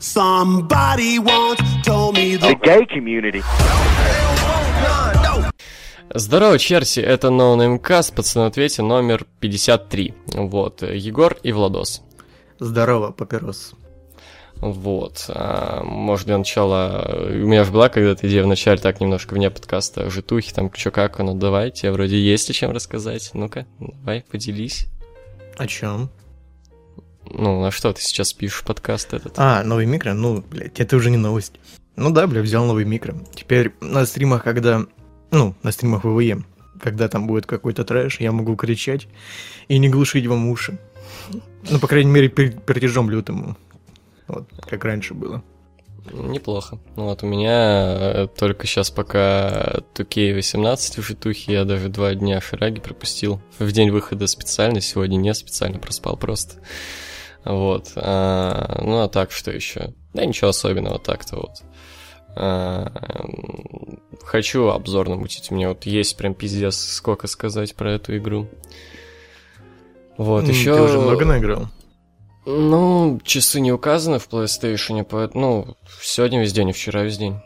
Somebody once told me the gay community. Здорово, Черси, это NoNameCast, пацаны, ответе номер 53. Вот, Егор и Владос. Здорово, папирос. Вот. А, может, для начала... У меня же была когда-то идея в начале так немножко вне подкаста житухи, там, что как оно, давай, тебе вроде есть о чем рассказать. Ну-ка, давай, поделись. О чем? Ну, а что ты сейчас пишешь подкаст этот? А, новый микро? Ну, блядь, это уже не новость. Ну да, бля, взял новый микро. Теперь на стримах, когда... Ну, на стримах ВВЕ, когда там будет какой-то трэш, я могу кричать и не глушить вам уши. Ну, по крайней мере, перед пердежом. Вот, как раньше было. Неплохо. Ну вот у меня э, только сейчас пока 2K18 в житухе, я даже два дня шараги пропустил. В день выхода специально, сегодня не специально, проспал просто. Вот. А, ну а так, что еще? Да ничего особенного так-то вот. А, хочу обзор намутить. У меня вот есть прям пиздец, сколько сказать про эту игру. Вот, еще... Ты уже много наиграл? Ну, часы не указаны в PlayStation, поэтому, ну, сегодня весь день и вчера весь день.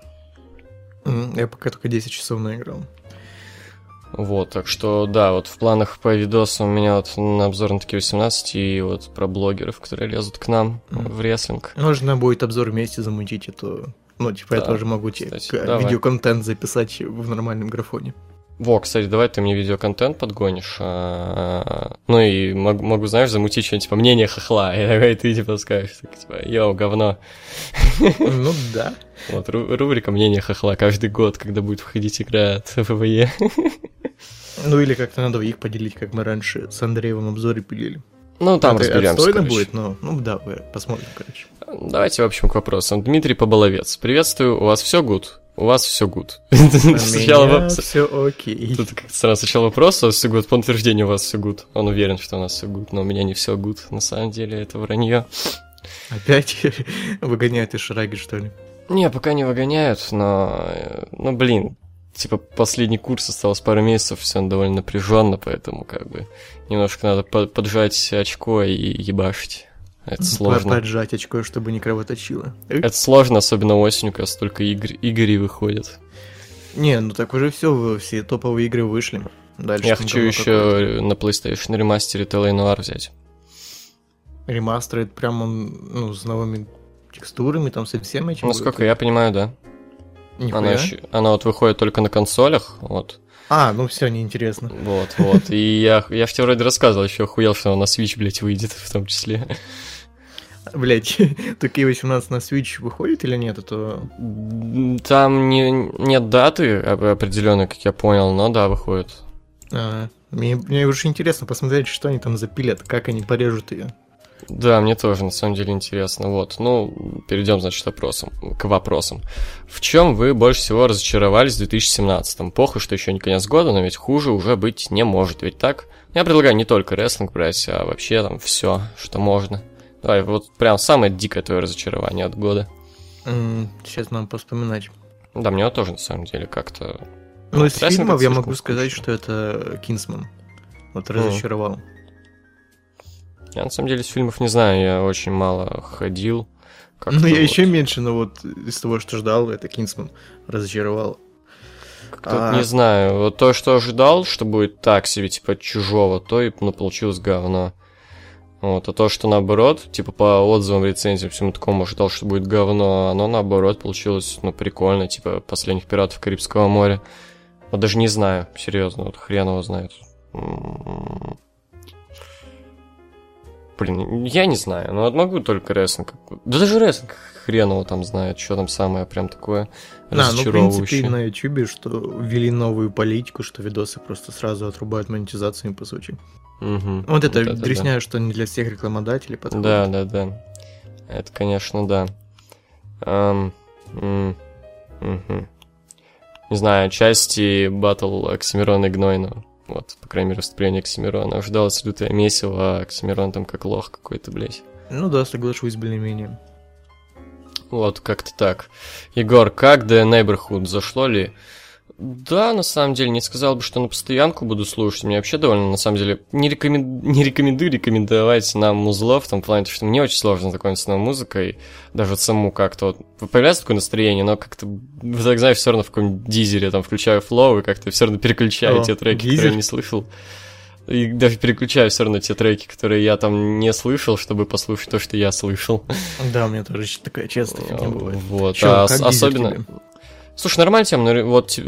Я пока только 10 часов наиграл. Вот, так что, да, вот в планах по видосу у меня вот на обзор на такие 18 и вот про блогеров, которые лезут к нам Мгм. в реслинг. Можно будет обзор вместе замутить, это... Ну, типа, я Да, тоже могу тебе видеоконтент записать в нормальном графоне. Во, кстати, давай ты мне видеоконтент подгонишь. а, Ну и мог- могу, знаешь, замутить что-нибудь типа мнение хохла. И давай ты типа скажешь, так, типа, йоу, говно. Ну да. Вот, ру- рубрика мнение хохла каждый год, когда будет выходить игра от ВВЕ. Ну или как-то на двоих поделить, как мы раньше с Андреем в обзоре пилили. Ну, там Это разберемся. отстойно короче. будет, но ну да, посмотрим, короче. Давайте, в общем, к вопросам. Дмитрий Поболовец. Приветствую, у вас все good? У вас все good. Сначала вопрос. все окей. Тут как-то сразу сначала вопрос, у вас все good, по утверждению у вас все good. Он уверен, что у нас все good, но у меня не все good. На самом деле это вранье. Опять выгоняют из шараги, что ли? Не, пока не выгоняют, но... э, Ну, блин, типа последний курс осталось пару месяцев, все довольно напряженно, поэтому как бы немножко надо по- поджать очко и ебашить. Это сложно. Поджать очко, чтобы не кровоточило. Э, Это сложно, особенно осенью, когда столько игр, игрей выходит. Не, ну так уже все, все топовые игры вышли. Дальше Я хочу еще на PlayStation ремастере LA Noir взять. Ремастер, это прям он, ну, с новыми текстурами, там со всем этим. Насколько я понимаю, да. Нихуя. Она, еще- она вот выходит только на консолях, вот. А, ну все, неинтересно. Вот, вот. И я, я ж тебе вроде рассказывал, еще охуел, что она на Switch, блядь, выйдет в том числе. Блять, такие 18 на Switch выходит или нет, это... Там не, нет даты определенной, как я понял, но да, выходит. а, мне, мне уже интересно посмотреть, что они там запилят, как они порежут ее. Да, мне тоже, на самом деле, интересно. Вот, ну, перейдем, значит, вопросам, к вопросам. В чем вы больше всего разочаровались в 2017-м? Похуй, что еще не конец года, но ведь хуже уже быть не может, ведь так? Я предлагаю не только рестлинг брать, а вообще там все, что можно. Давай, вот прям самое дикое твое разочарование от года. Сейчас надо поспоминать. Да, мне тоже, на самом деле, как-то... Ну, из фильмов я могу сказать, что это Кинсман. Вот разочаровал. Я, на самом деле, из фильмов не знаю, я очень мало ходил. Ну, я вот- еще меньше, но вот из того, что ждал, это Кинсман разочаровал. Как-то А. не знаю, вот то, что ожидал, что будет так себе, типа, чужого, то и ну, получилось говно. Вот, а то, что наоборот, типа, по отзывам, рецензиям, всему такому ожидал, что будет говно, оно наоборот получилось, ну, прикольно, типа, последних пиратов Карибского моря. Вот даже не знаю, серьезно, вот хрен его знает. Блин, я не знаю, вот могу только рестлинг. Да даже рестлинг хрен его там знает, что там самое прям такое Да, ну, в разочаровывающее. принципе, на Ютубе, что ввели новую политику, что видосы просто сразу отрубают монетизацию, по сути. Мгм. Вот это да. дресня, что не для всех рекламодателей подходит. Да, да, да. Это, конечно, да. М, мгм. Не знаю, части батл Оксимирона и Гнойного. Вот, по крайней мере, выступление Оксимирона. Ожидалось лютое месиво, а Оксимирон там как лох какой-то, блядь. Ну да, соглашусь более-менее. Вот, как-то так. Егор, как The Neighborhood? Зашло ли? Да, на самом деле, не сказал бы, что на постоянку буду слушать. Мне вообще довольно, на самом деле, не, рекомен... не рекомендую рекомендовать нам музло в том плане, что мне очень сложно знакомиться с новой музыкой. Даже вот саму как-то вот появляется такое настроение, но как-то, так знаешь, все равно в каком-нибудь дизере там включаю флоу и как-то все равно переключаю О, те треки, дизель? которые я не слышал. И даже переключаю все равно те треки, которые я там не слышал, чтобы послушать то, что я слышал. Да, у меня тоже такая частая фигня бывает. Вот, Чё, а особенно... тебе? Слушай, нормально тем, но вот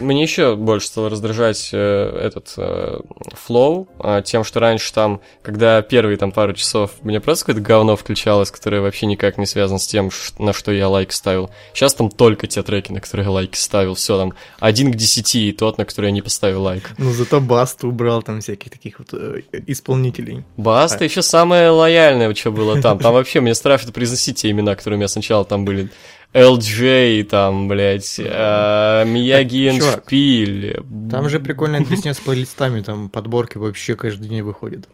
мне еще больше стало раздражать э, этот э, флоу э, тем, что раньше там, когда первые там пару часов мне просто какое-то говно включалось, которое вообще никак не связано с тем, на что я лайк ставил. Сейчас там только те треки, на которые я лайки ставил. Все там один к десяти, и тот, на который я не поставил лайк. Ну, зато Басту убрал там всяких таких вот э, исполнителей. Баста А. еще самое лояльное, что было там. Там вообще мне страшно произносить те имена, которые у меня сначала там были. LJ, там, блядь, э, Мияги Шпиль. Там же прикольная песня с плейлистами, там подборки вообще каждый день выходят.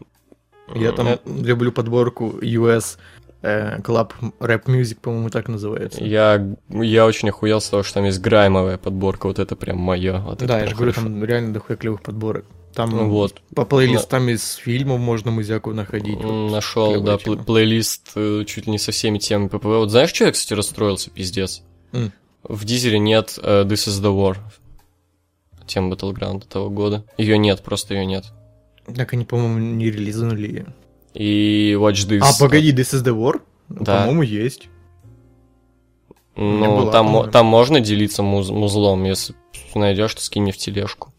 Я там Э, люблю подборку US э, Club Rap Music, по-моему, так называется. Я, я очень охуел с того, что там есть граймовая подборка, вот это прям мое. Вот Да, я же говорю, там реально дохуя клевых подборок. Там Ну вот, по плейлистам из фильмов можно музяку находить. вот. нашел, да, тема. пл- плейлист э, чуть ли не со всеми темами ППВ. Вот знаешь, что я, кстати, расстроился, пиздец? М. В Дизере нет э, This is the War. Тема Battleground того года. Ее нет, просто ее нет. Так они, по-моему, не релизнули ее. И Watch This. А, погоди, This is the War? Да. По-моему, есть. Ну, была, там, по-моему. там можно делиться муз- музлом, если найдешь, то скинь в тележку.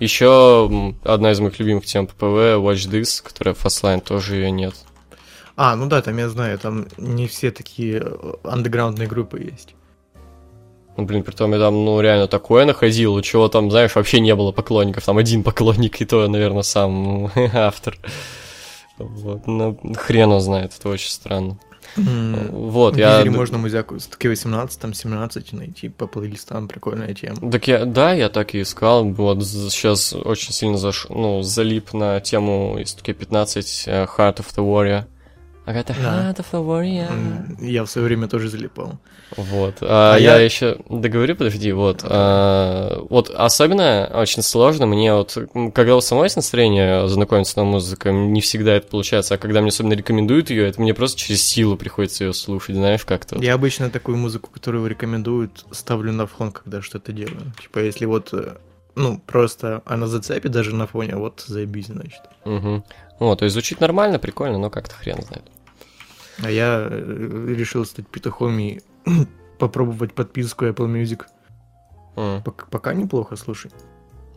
Еще одна из моих любимых тем ППВ, Watch This, которая Fastlane, тоже ее нет. А, ну да, там я знаю, там не все такие э, андеграундные группы есть. Ну, блин, при том я там, ну, реально такое находил, у чего там, знаешь, вообще не было поклонников. Там один поклонник, и то, наверное, сам автор. Вот, ну, хрен знает, это очень странно. Вот, В я... Можно музяку с таки 18, там 17 найти по плейлистам, прикольная тема. Так я, да, я так и искал. Вот сейчас очень сильно заш... ну, залип на тему из таки 15 э, Heart of the Warrior. Warrior. М, Я в свое время тоже залипал. Вот. А, А я, я- еще договорю, подожди, вот. а, вот особенно очень сложно мне вот, когда у самой есть настроение знакомиться с новой музыкой, не всегда это получается, а когда мне особенно рекомендуют ее, это мне просто через силу приходится ее слушать, знаешь, как-то. Я обычно такую музыку, которую рекомендуют, ставлю на фон, когда что-то делаю. Типа, если вот, э, ну, просто она зацепит даже на фоне, вот заебись, значит. Мгм. Вот, то есть звучит нормально, прикольно, но как-то хрен знает. А я э, решил стать петухом и попробовать подписку Apple Music. М. Пока, пока неплохо, слушай.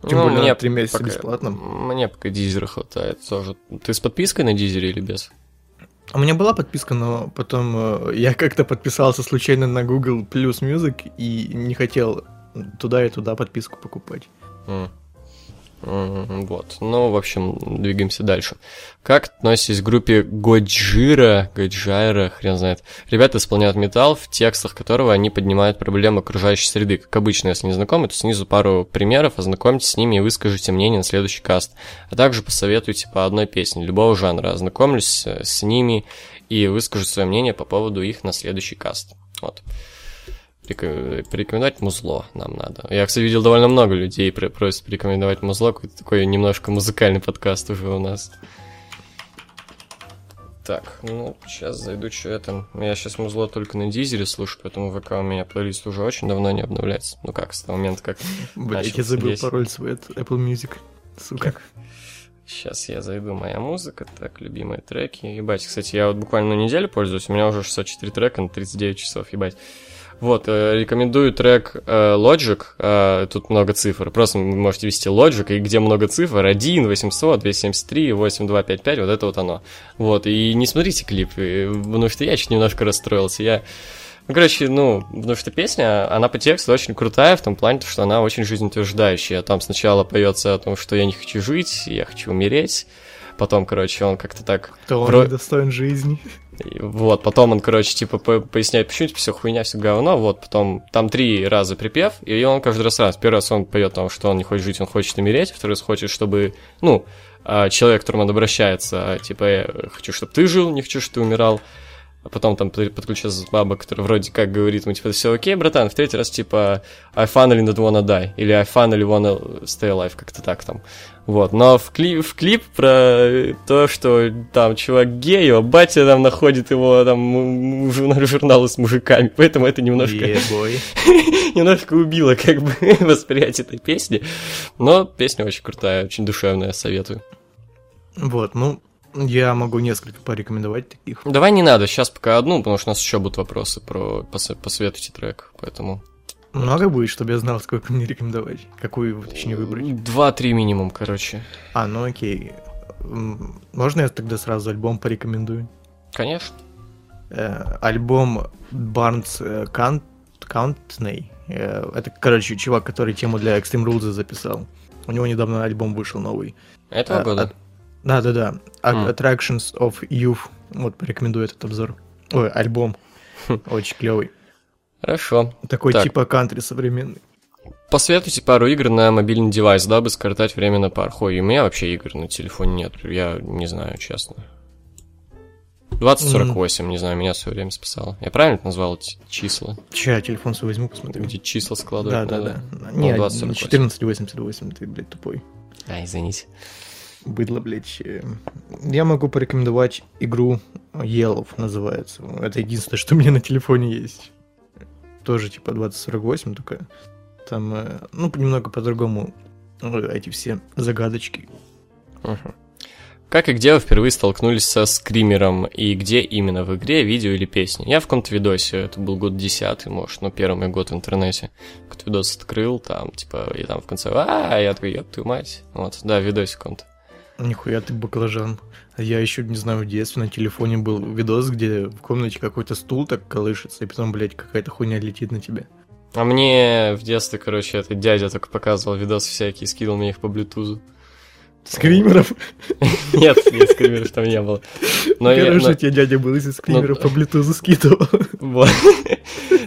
Тем Ну, более мне 3 месяца пока- бесплатно. Мне пока дизера хватает тоже. Ты с подпиской на дизере или без? У меня была подписка, но потом э, я как-то подписался случайно на Google Plus Music и не хотел туда и туда подписку покупать. М. Вот. Ну, в общем, двигаемся дальше. Как относитесь к группе Годжира, Годжайра, хрен знает. Ребята исполняют металл, в текстах которого они поднимают проблемы окружающей среды. Как обычно, если не знакомы, то снизу пару примеров, ознакомьтесь с ними и выскажите мнение на следующий каст. А также посоветуйте по одной песне любого жанра. Ознакомлюсь э, с ними и выскажу свое мнение по поводу их на следующий каст. Вот. Реко- Порекомендовать музло нам надо. Я, кстати, видел довольно много людей про- просят порекомендовать музло. Какой-то такой немножко музыкальный подкаст уже у нас. Так, ну, сейчас зайду, что я там... Я сейчас музло только на дизере слушаю, поэтому ВК у меня плейлист уже очень давно не обновляется. Ну как, с того момента, как... Блять, я забыл пароль свой от Apple Music. Сука. Сейчас я зайду, моя музыка, так, любимые треки. Ебать, кстати, я вот буквально на неделю пользуюсь, у меня уже 604 трека на 39 часов, ебать. Вот, э, рекомендую трек э, Logic, э, тут много цифр, просто вы можете ввести Logic, и где много цифр, 1, 800, 273, 8255, вот это вот оно. Вот, и не смотрите клип, э, потому что я чуть немножко расстроился, я... Ну, короче, ну, потому что песня, она по тексту очень крутая, в том плане, что она очень жизнеутверждающая. Там сначала поется о том, что я не хочу жить, я хочу умереть. Потом, короче, он как-то так... Кто он Вро- достоин жизни. Вот, потом он, короче, типа по- поясняет, почему все хуйня, все говно. Вот, потом там три раза припев, и он каждый раз раз. Первый раз он поет там, что он не хочет жить, он хочет умереть. Второй раз хочет, чтобы, ну, а, человек, к которому он обращается, типа, я хочу, чтобы ты жил, не хочу, чтобы ты умирал. а потом там под- подключается баба, которая вроде как говорит ему, типа, все окей, братан, в третий раз, типа, I finally not wanna die, или I finally wanna stay alive, как-то так там. Вот, но в, кли- в клип про то, что там чувак гей, а батя там находит его там м- м- журна- журналы с мужиками, поэтому это немножко, немножко убило как бы восприятие этой песни. Но песня очень крутая, очень душевная, советую. Вот, ну, я могу несколько порекомендовать таких. Давай не надо, сейчас пока одну, потому что у нас еще будут вопросы про посо- посоветуйте трек, поэтому... Много будет, чтобы я знал, сколько мне рекомендовать. Какую, точнее, выбрать. Два-три минимум, короче. А, ну окей. Можно я тогда сразу альбом порекомендую? Конечно. Э, альбом Барнс э, Кан- Каунтней. Э, это, короче, чувак, который тему для Extreme Rules записал. У него недавно альбом вышел новый. Этого А, года. Да, да, да. М. Attractions of Youth. Вот, порекомендую этот обзор. Ой, альбом. Очень клевый. Хорошо. Такой Так. типа кантри современный. Посоветуйте пару игр на мобильный девайс, дабы скоротать время на пар. Ой, у меня вообще игр на телефоне нет, я не знаю, честно. 2048, не знаю, меня все время списало. Я правильно назвал эти числа? Че, я телефон свой возьму, посмотрю. Где числа Да, складывают? да, надо? да. Ну, Не, 2048. 1488, ты, блядь, тупой. А, извините. Быдло, блядь. Э, Я могу порекомендовать игру Yellow, называется. Это единственное, что у меня на телефоне есть. Тоже типа 2048, только там, э, ну, немного по-другому эти все загадочки. Мгм. Как и где вы впервые столкнулись со скримером, и где именно, в игре, видео или песне? Я в каком-то видосе, это был год десятый, может, ну, первый мой год в интернете. Какой-то видос открыл, там, типа, и там в конце, а, я такой, ёб твою мать. Вот, да, видосик каком-то. Нихуя ты баклажан. Я еще, не знаю, в детстве на телефоне был видос, где в комнате какой-то стул так колышется, и потом, блядь, какая-то хуйня летит на тебя. А мне в детстве, короче, этот дядя только показывал видосы всякие, скидывал мне их по блютузу. Скримеров. Нет, нет, скримеров там не было. Но я- Короче, но- тебе дядя был, если скримеров по блютузу скидывал.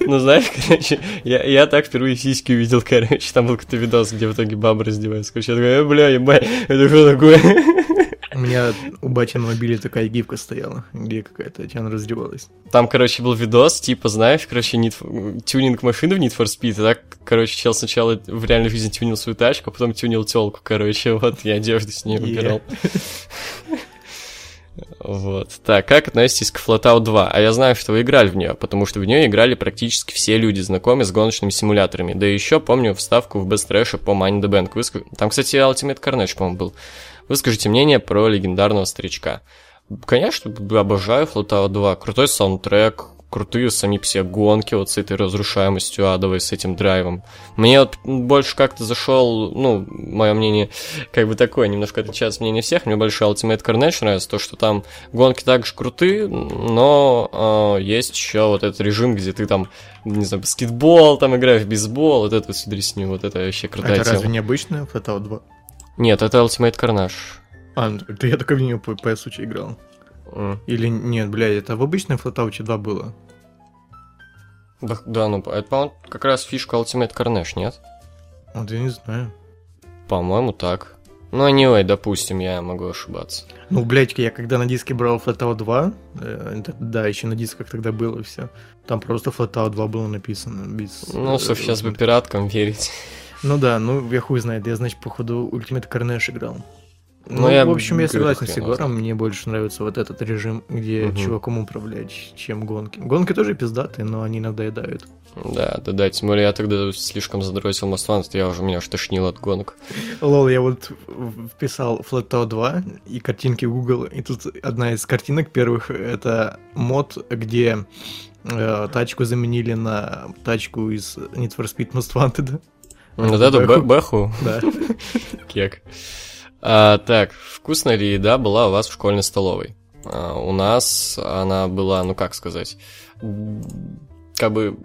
Ну, знаешь, короче, я, я так впервые сиськи увидел, короче, там был какой-то видос, где в итоге баба раздевается. Короче, я такой, э, бля, ебать, это что такое? У меня у бати на мобиле такая гифка стояла, где какая-то Татьяна раздевалась. Там, короче, был видос, типа, знаешь, короче, Need тюнинг машины в Need for Speed, и так, короче, чел сначала в реальной жизни тюнил свою тачку, а потом тюнил телку, короче, вот, я одежду с ней выбирал. Вот. Так, как относитесь к Flatout 2? А я знаю, что вы играли в нее, потому что в нее играли практически все люди, знакомые с гоночными симуляторами. Да и еще помню вставку в Best Trash по Money the Bank. Там, кстати, Ultimate Carnage, по-моему, был. Выскажите мнение про легендарного старичка. Конечно, обожаю Flatout 2. Крутой саундтрек, крутые сами все гонки вот с этой разрушаемостью адовой, с этим драйвом. Мне вот больше как-то зашел, ну, мое мнение, как бы такое, немножко отличается мнение всех. Мне больше Ultimate Carnage нравится, то, что там гонки также крутые, но э, есть еще вот этот режим, где ты там, не знаю, баскетбол, там играешь в бейсбол, вот это всю дресню, вот это вообще крутая это тема. разве не обычная Flatout 2? Нет, это Ultimate Carnage. А, ну, это я только в нее по PS играл. М. Или нет, блядь, это в обычной Flatout 2 было? Да, да, ну, это, по-моему, как раз фишка Ultimate Carnage, нет? Вот я не знаю. По-моему, так. Ну, anyway, допустим, я могу ошибаться. Ну, блядь, я когда на диске брал Flatout 2, э, да, еще на дисках тогда было все. Там просто Flatout 2 было написано. Без, Ну, э, сейчас бы вот. пираткам верить. Ну да, ну я хуй знает, я, значит, походу Ultimate Carnage играл. Ну, Ну, я в общем, я согласен с его Егором, мне больше нравится вот этот режим, где Мгм. чуваком управлять, чем гонки. Гонки тоже пиздатые, но они надоедают. Да, да, да, тем более я тогда слишком задротил Most Wanted, я уже, меня аж тошнило от гонок. Лол, я вот вписал Flatout 2 и картинки Google, и тут одна из картинок первых, это мод, где э, тачку заменили на тачку из Need for Speed Most Wanted. Вот эту Бэху. бэ- бэху, Да. кек. А, так, вкусная ли еда была у вас в школьной столовой? А, у нас она была, ну как сказать, как бы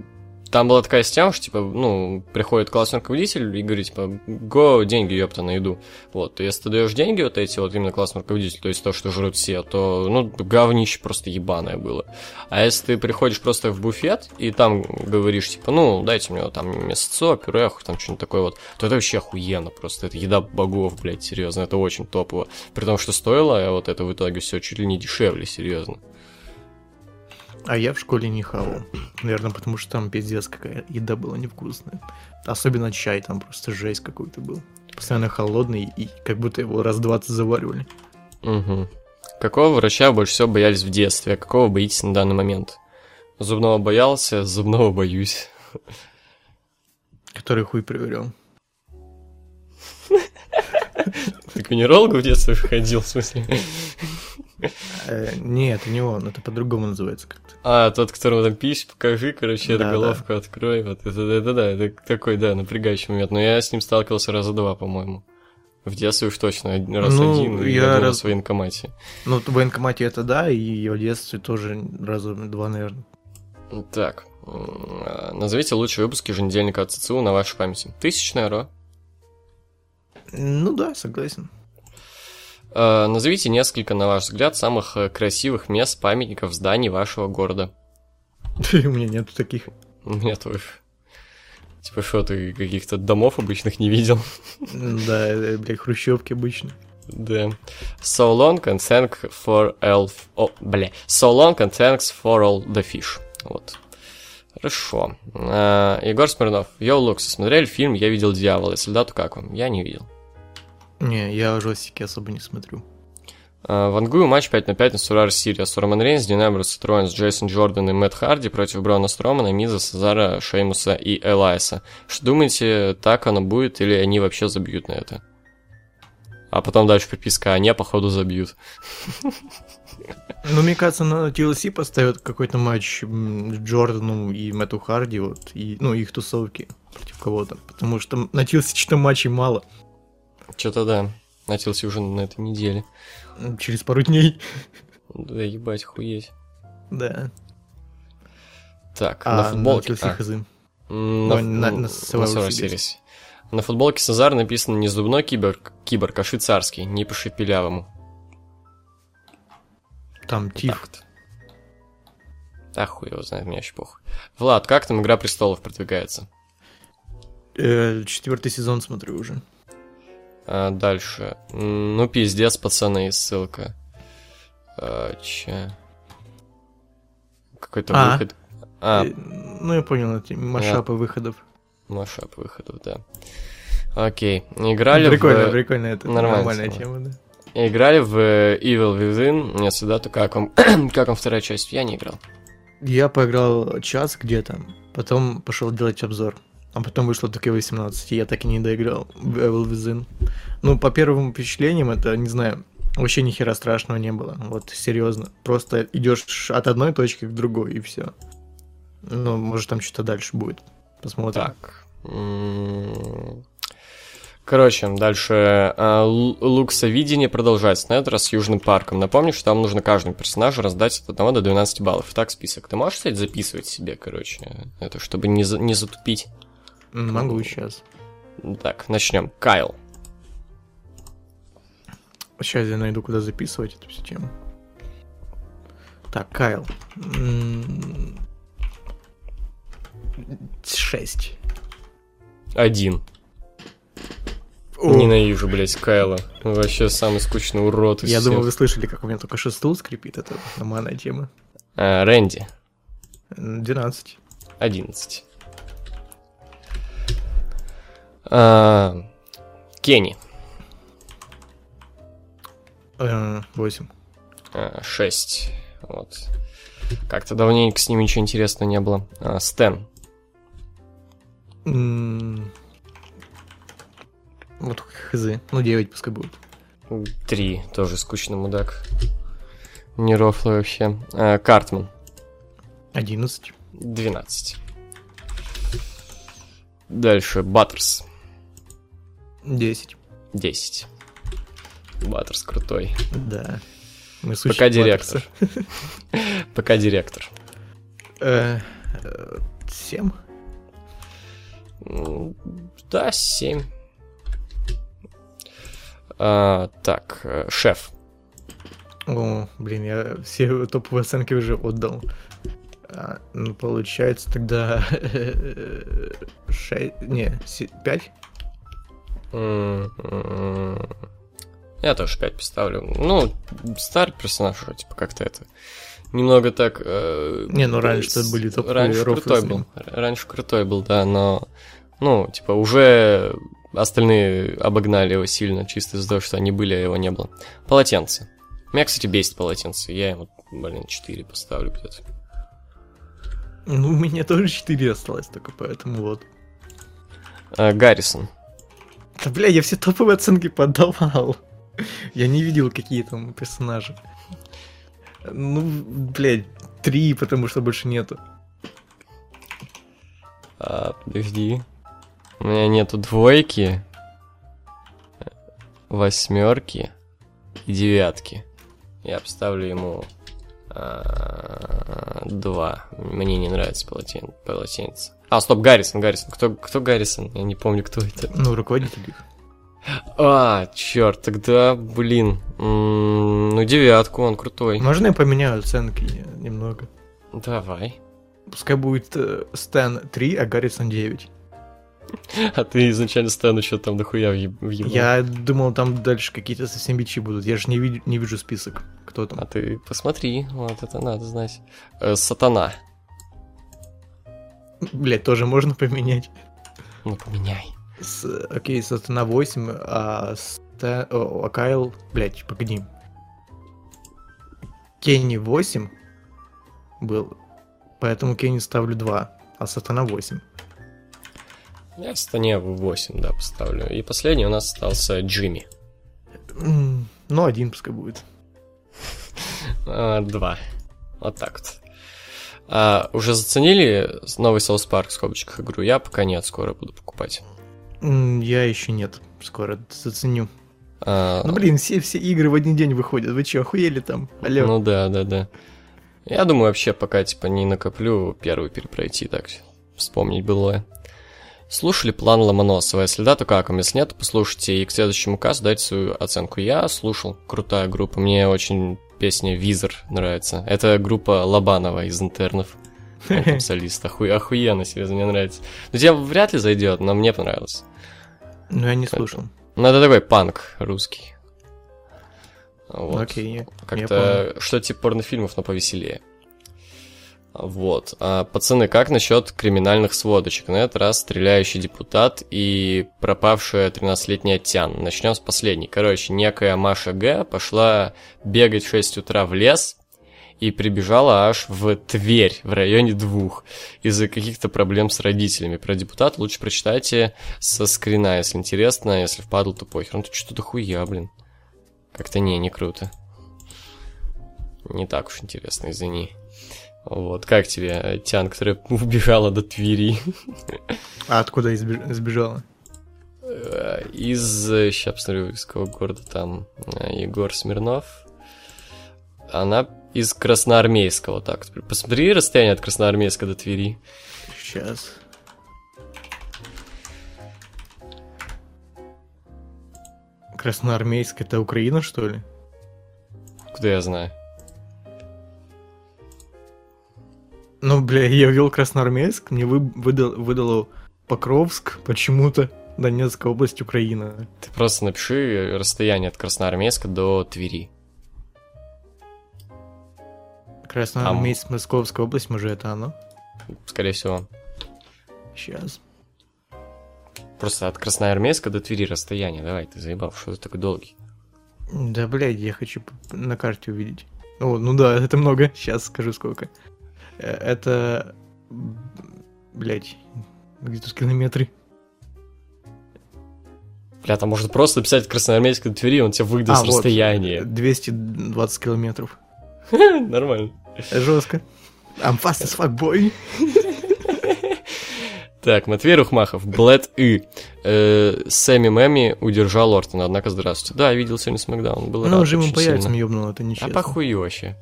там была такая система, что, типа, ну, приходит классный руководитель и говорит, типа, го, деньги, ёпта, на еду. Вот, и если ты даешь деньги вот эти, вот именно классный руководитель, то есть то, что жрут все, то, ну, говнище просто ебаное было. А если ты приходишь просто в буфет и там говоришь, типа, ну, дайте мне там мясцо, пюреху, там что-нибудь такое вот, то это вообще охуенно просто. Это еда богов, блядь, серьезно, это очень топово. При том, что стоило вот это в итоге все чуть ли не дешевле, серьезно. А я в школе не хавал. Наверное, потому что там пиздец какая еда была невкусная. Особенно чай, там просто жесть какой-то был. Постоянно холодный, и как будто его раз 20 заваривали. Угу. Какого врача больше всего боялись в детстве, а какого боитесь на данный момент? Зубного боялся, зубного боюсь. Который хуй проверял. Ты к венерологу в детстве ходил, в смысле? Э, не, это не он, это по-другому называется как-то. А, тот, которому там пись, покажи, короче, Да, эту головку открой. Вот это, это, да, это такой, да, напрягающий момент. Но я с ним сталкивался раза два, по-моему. В детстве уж точно, один- раз Ну, один, я думал, раз- в военкомате. Ну, в военкомате это да, и в детстве тоже раза два, наверное. Так, а, назовите лучшие выпуски еженедельника от ЦЦУ на вашей памяти. Тысячная ро. Ну да, согласен. А, назовите несколько, на ваш взгляд, самых э, красивых мест, памятников, зданий вашего города. У меня нету таких. Меня тоже. Типа, что ты каких-то домов обычных не видел? Да, э, блядь, хрущевки обычно. Да. So long and thank for all... О, бля. So long and thanks for all the fish. Вот. Хорошо. Егор Смирнов. Yo, Лукс, смотрели фильм «Я видел дьявола». Если да, то как вам? Я не видел. Не, я ужастики особо не смотрю. А, Вангую матч 5 на 5 на Survivor Series. Роман Рейнс, Дин Эмбрус, Роллинс, Джейсон Джордан и Мэтт Харди против Брона Стромана, Миза, Сезара, Шеймуса и Элайаса. Что думаете, так оно будет или они вообще забьют на это? А потом дальше приписка, они, походу, забьют. Ну, мне кажется, на TLC поставят какой-то матч Джордану и Мэтту Харди, вот, и, ну, их тусовки против кого-то. Потому что на TLC что-то матчей мало. Что-то да. Начался уже на этой неделе. Через пару дней. Да ебать, хуеть. Да. Так, А на футболке... TLC а, на, на- на на Series. На футболке Сазар написано не зубной киборг, киборг, а швейцарский, не по шепелявому. Там Тиф. Хуй его знает, мне вообще похуй. Влад, как там Игра Престолов продвигается? Э, Четвертый сезон смотрю уже. А, дальше. Ну, пиздец, пацаны, ссылка. А, че? Какой-то А. выход. А, Э, Ну, я понял, эти машапы выходов. машап выходов, да. Окей. Играли Прикольно, в... прикольно, это нормальная тема. да. Играли в Evil Within? Если да, то как вам? как вам вторая часть? Я не играл. Я поиграл час где-то, потом пошел делать обзор. А потом вышло только 18, и я так и не доиграл в Evil Within. Ну, по первым впечатлениям, это, не знаю, вообще ни хера страшного не было. Вот, серьезно. Просто идешь от одной точки к другой, и все. Ну, может, там что-то дальше будет. Посмотрим. Так. М, Короче, дальше. а, Луксовидение продолжается. На этот раз с Южным парком. Напомню, что там нужно каждому персонажу раздать от 1 до 12 баллов. Так, список. Ты можешь, кстати, записывать себе, короче, это, чтобы не, за- не затупить? Могу сейчас. Так, начнем. Кайл. Сейчас я найду, куда записывать эту всю тему. Так, Кайл. Шесть. Один. О, Ненавижу, блядь, Кайла. Вообще самый скучный урод из Я всех. думаю, вы слышали, как у меня только шестул скрипит, это нормальная тема. А, Рэнди. М, 12. 11. Кенни. Э, 8. А, 6. Вот. Как-то давненько с ним ничего интересного не было. Стэн. Вот хз. Ну, 9 пускай будет. 3. Тоже скучный мудак. Не рофлый вообще. А, Картман. 11. 12. Дальше. Баттерс. 10. 10. Баттерс крутой. Да. Мы Пока директор. Пока директор. Э, 7. М, Да, 7. А, так, э, шеф. О, блин, я все топовые оценки уже отдал. А, ну, получается тогда 6, не, 5? Я тоже 5 поставлю. Ну, старый персонаж уже, типа, как-то это немного так... э, Не, ну раньше это были топовые Раньше крутой был. Раньше крутой был, да, но... Ну, типа, уже остальные обогнали его сильно, чисто из-за того, что они были, а его не было. Полотенце. Меня, кстати, бесит полотенце. Я ему, блин, 4 поставлю где-то. Ну, у меня тоже 4 осталось только, поэтому вот. А, Гаррисон. Да, бля, я все топовые оценки подавал. Я не видел, какие там персонажи. Ну, блядь, три, потому что больше нету. А, подожди. У меня нету двойки, восьмерки и девятки. Я поставлю ему а, два. Мне не нравится полотен, полотенце. А, стоп, Гаррисон, Гаррисон. Кто, кто Гаррисон? Я не помню, кто это. Ну, руководитель их. А, черт, тогда, блин. м, ну, девятку, он крутой. Можно я поменяю оценки немного? Давай. Пускай будет э, Стэн 3, а Гаррисон 9. А ты изначально Стэну что там дохуя въеб- въебал? Я думал, там дальше какие-то совсем бичи будут. Я же не, види- не вижу список, кто А там. ты посмотри, вот это надо знать. Э, сатана. Блять, тоже можно поменять. Ну, поменяй. С, окей, Сатана 8, а, Стэн, о, а Кайл... Блять, погоди. Кенни 8 был, поэтому Кенни ставлю 2, а Сатана 8. Я Сатане 8, да, поставлю. И последний у нас остался Джимми. Ну, один пускай будет. А, Два. Вот так вот. А, уже заценили новый Соус Парк в скобочках игру? Я пока нет, скоро буду покупать. Я еще нет, скоро заценю. А, Ну, блин, все, все игры в один день выходят. Вы че, охуели там? Алло. Ну да, да, да. Я думаю, вообще пока типа не накоплю первый перепройти, так вспомнить былое. Слушали план Ломоносова? Если да, то как? А если нет, то послушайте и к следующему кассу дайте свою оценку. Я слушал, крутая группа, мне очень песня Визер нравится. Это группа Лобанова из интернов. Он там солист, Оху- охуенно, серьезно, мне нравится. Ну, тебе вряд ли зайдет, но мне понравилось. Ну, я не слушал. Ну, это такой панк русский. Вот. Окей, я-. Как-то что типа порнофильмов, но повеселее. Вот. А, пацаны, как насчет криминальных сводочек? На этот раз стреляющий депутат и пропавшая 13-летняя Тян. Начнем с последней. Короче, некая Маша Г. пошла бегать в 6 утра в лес и прибежала аж в Тверь в районе двух из-за каких-то проблем с родителями. Про депутата лучше прочитайте со скрина, если интересно, если впадал, то похер. Ну, тут что-то хуя, блин. Как-то не, не круто. Не так уж интересно, извини. Вот, как тебе э, Тян, которая убежала до Твери? А откуда избеж- сбежала? Э, Из, сейчас посмотрю, из какого города там э, Егор Смирнов. Она из Красноармейского, так. Посмотри расстояние от Красноармейска до Твери. Сейчас. Красноармейск это Украина, что ли? Куда я знаю? Ну, бля, я ввел Красноармейск, мне вы, выдал, выдало Покровск почему-то. Донецкая область, Украина. Ты просто напиши расстояние от Красноармейска до Твери. Красноармейск, Московская область, может, это оно? Скорее всего. Сейчас. Просто от Красноармейска до Твери расстояние. Давай, ты заебал, что ты такой долгий? Да, блядь, я хочу на карте увидеть. О, ну да, это много. Сейчас скажу сколько. Э, Это... м, Блядь, где тут километры? Бля, там можно просто написать Красноармейск до Твери, он тебе выдаст А, вот. расстояние. 220 километров. Нормально. Жестко. I'm fast as fuck, boy. Так, Матвей Рухмахов, Блэд И. Э, Сэмми Мэми удержал Ортона, однако здравствуйте. Да, я видел сегодня Смакдаун, был Ну, рад же ему по яйцам ёбнуло, это А нечестно. похуй вообще.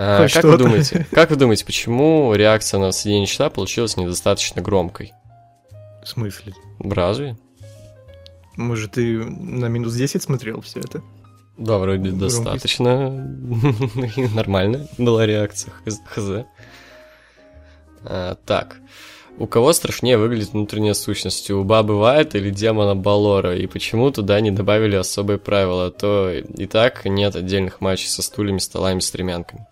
А, Хоть как вы думаете, как вы думаете, почему реакция на воссоединение счета получилась недостаточно громкой? В смысле? Разве? Может, ты на минус 10 смотрел все это? Да, вроде Громкость. достаточно нормально была реакция, хз. хз. А, так, у кого страшнее выглядит внутренняя сущность? У бабы Вайт или демона Балора? И почему туда не добавили особые правила? А то и так нет отдельных матчей со стульями, столами, стремянками.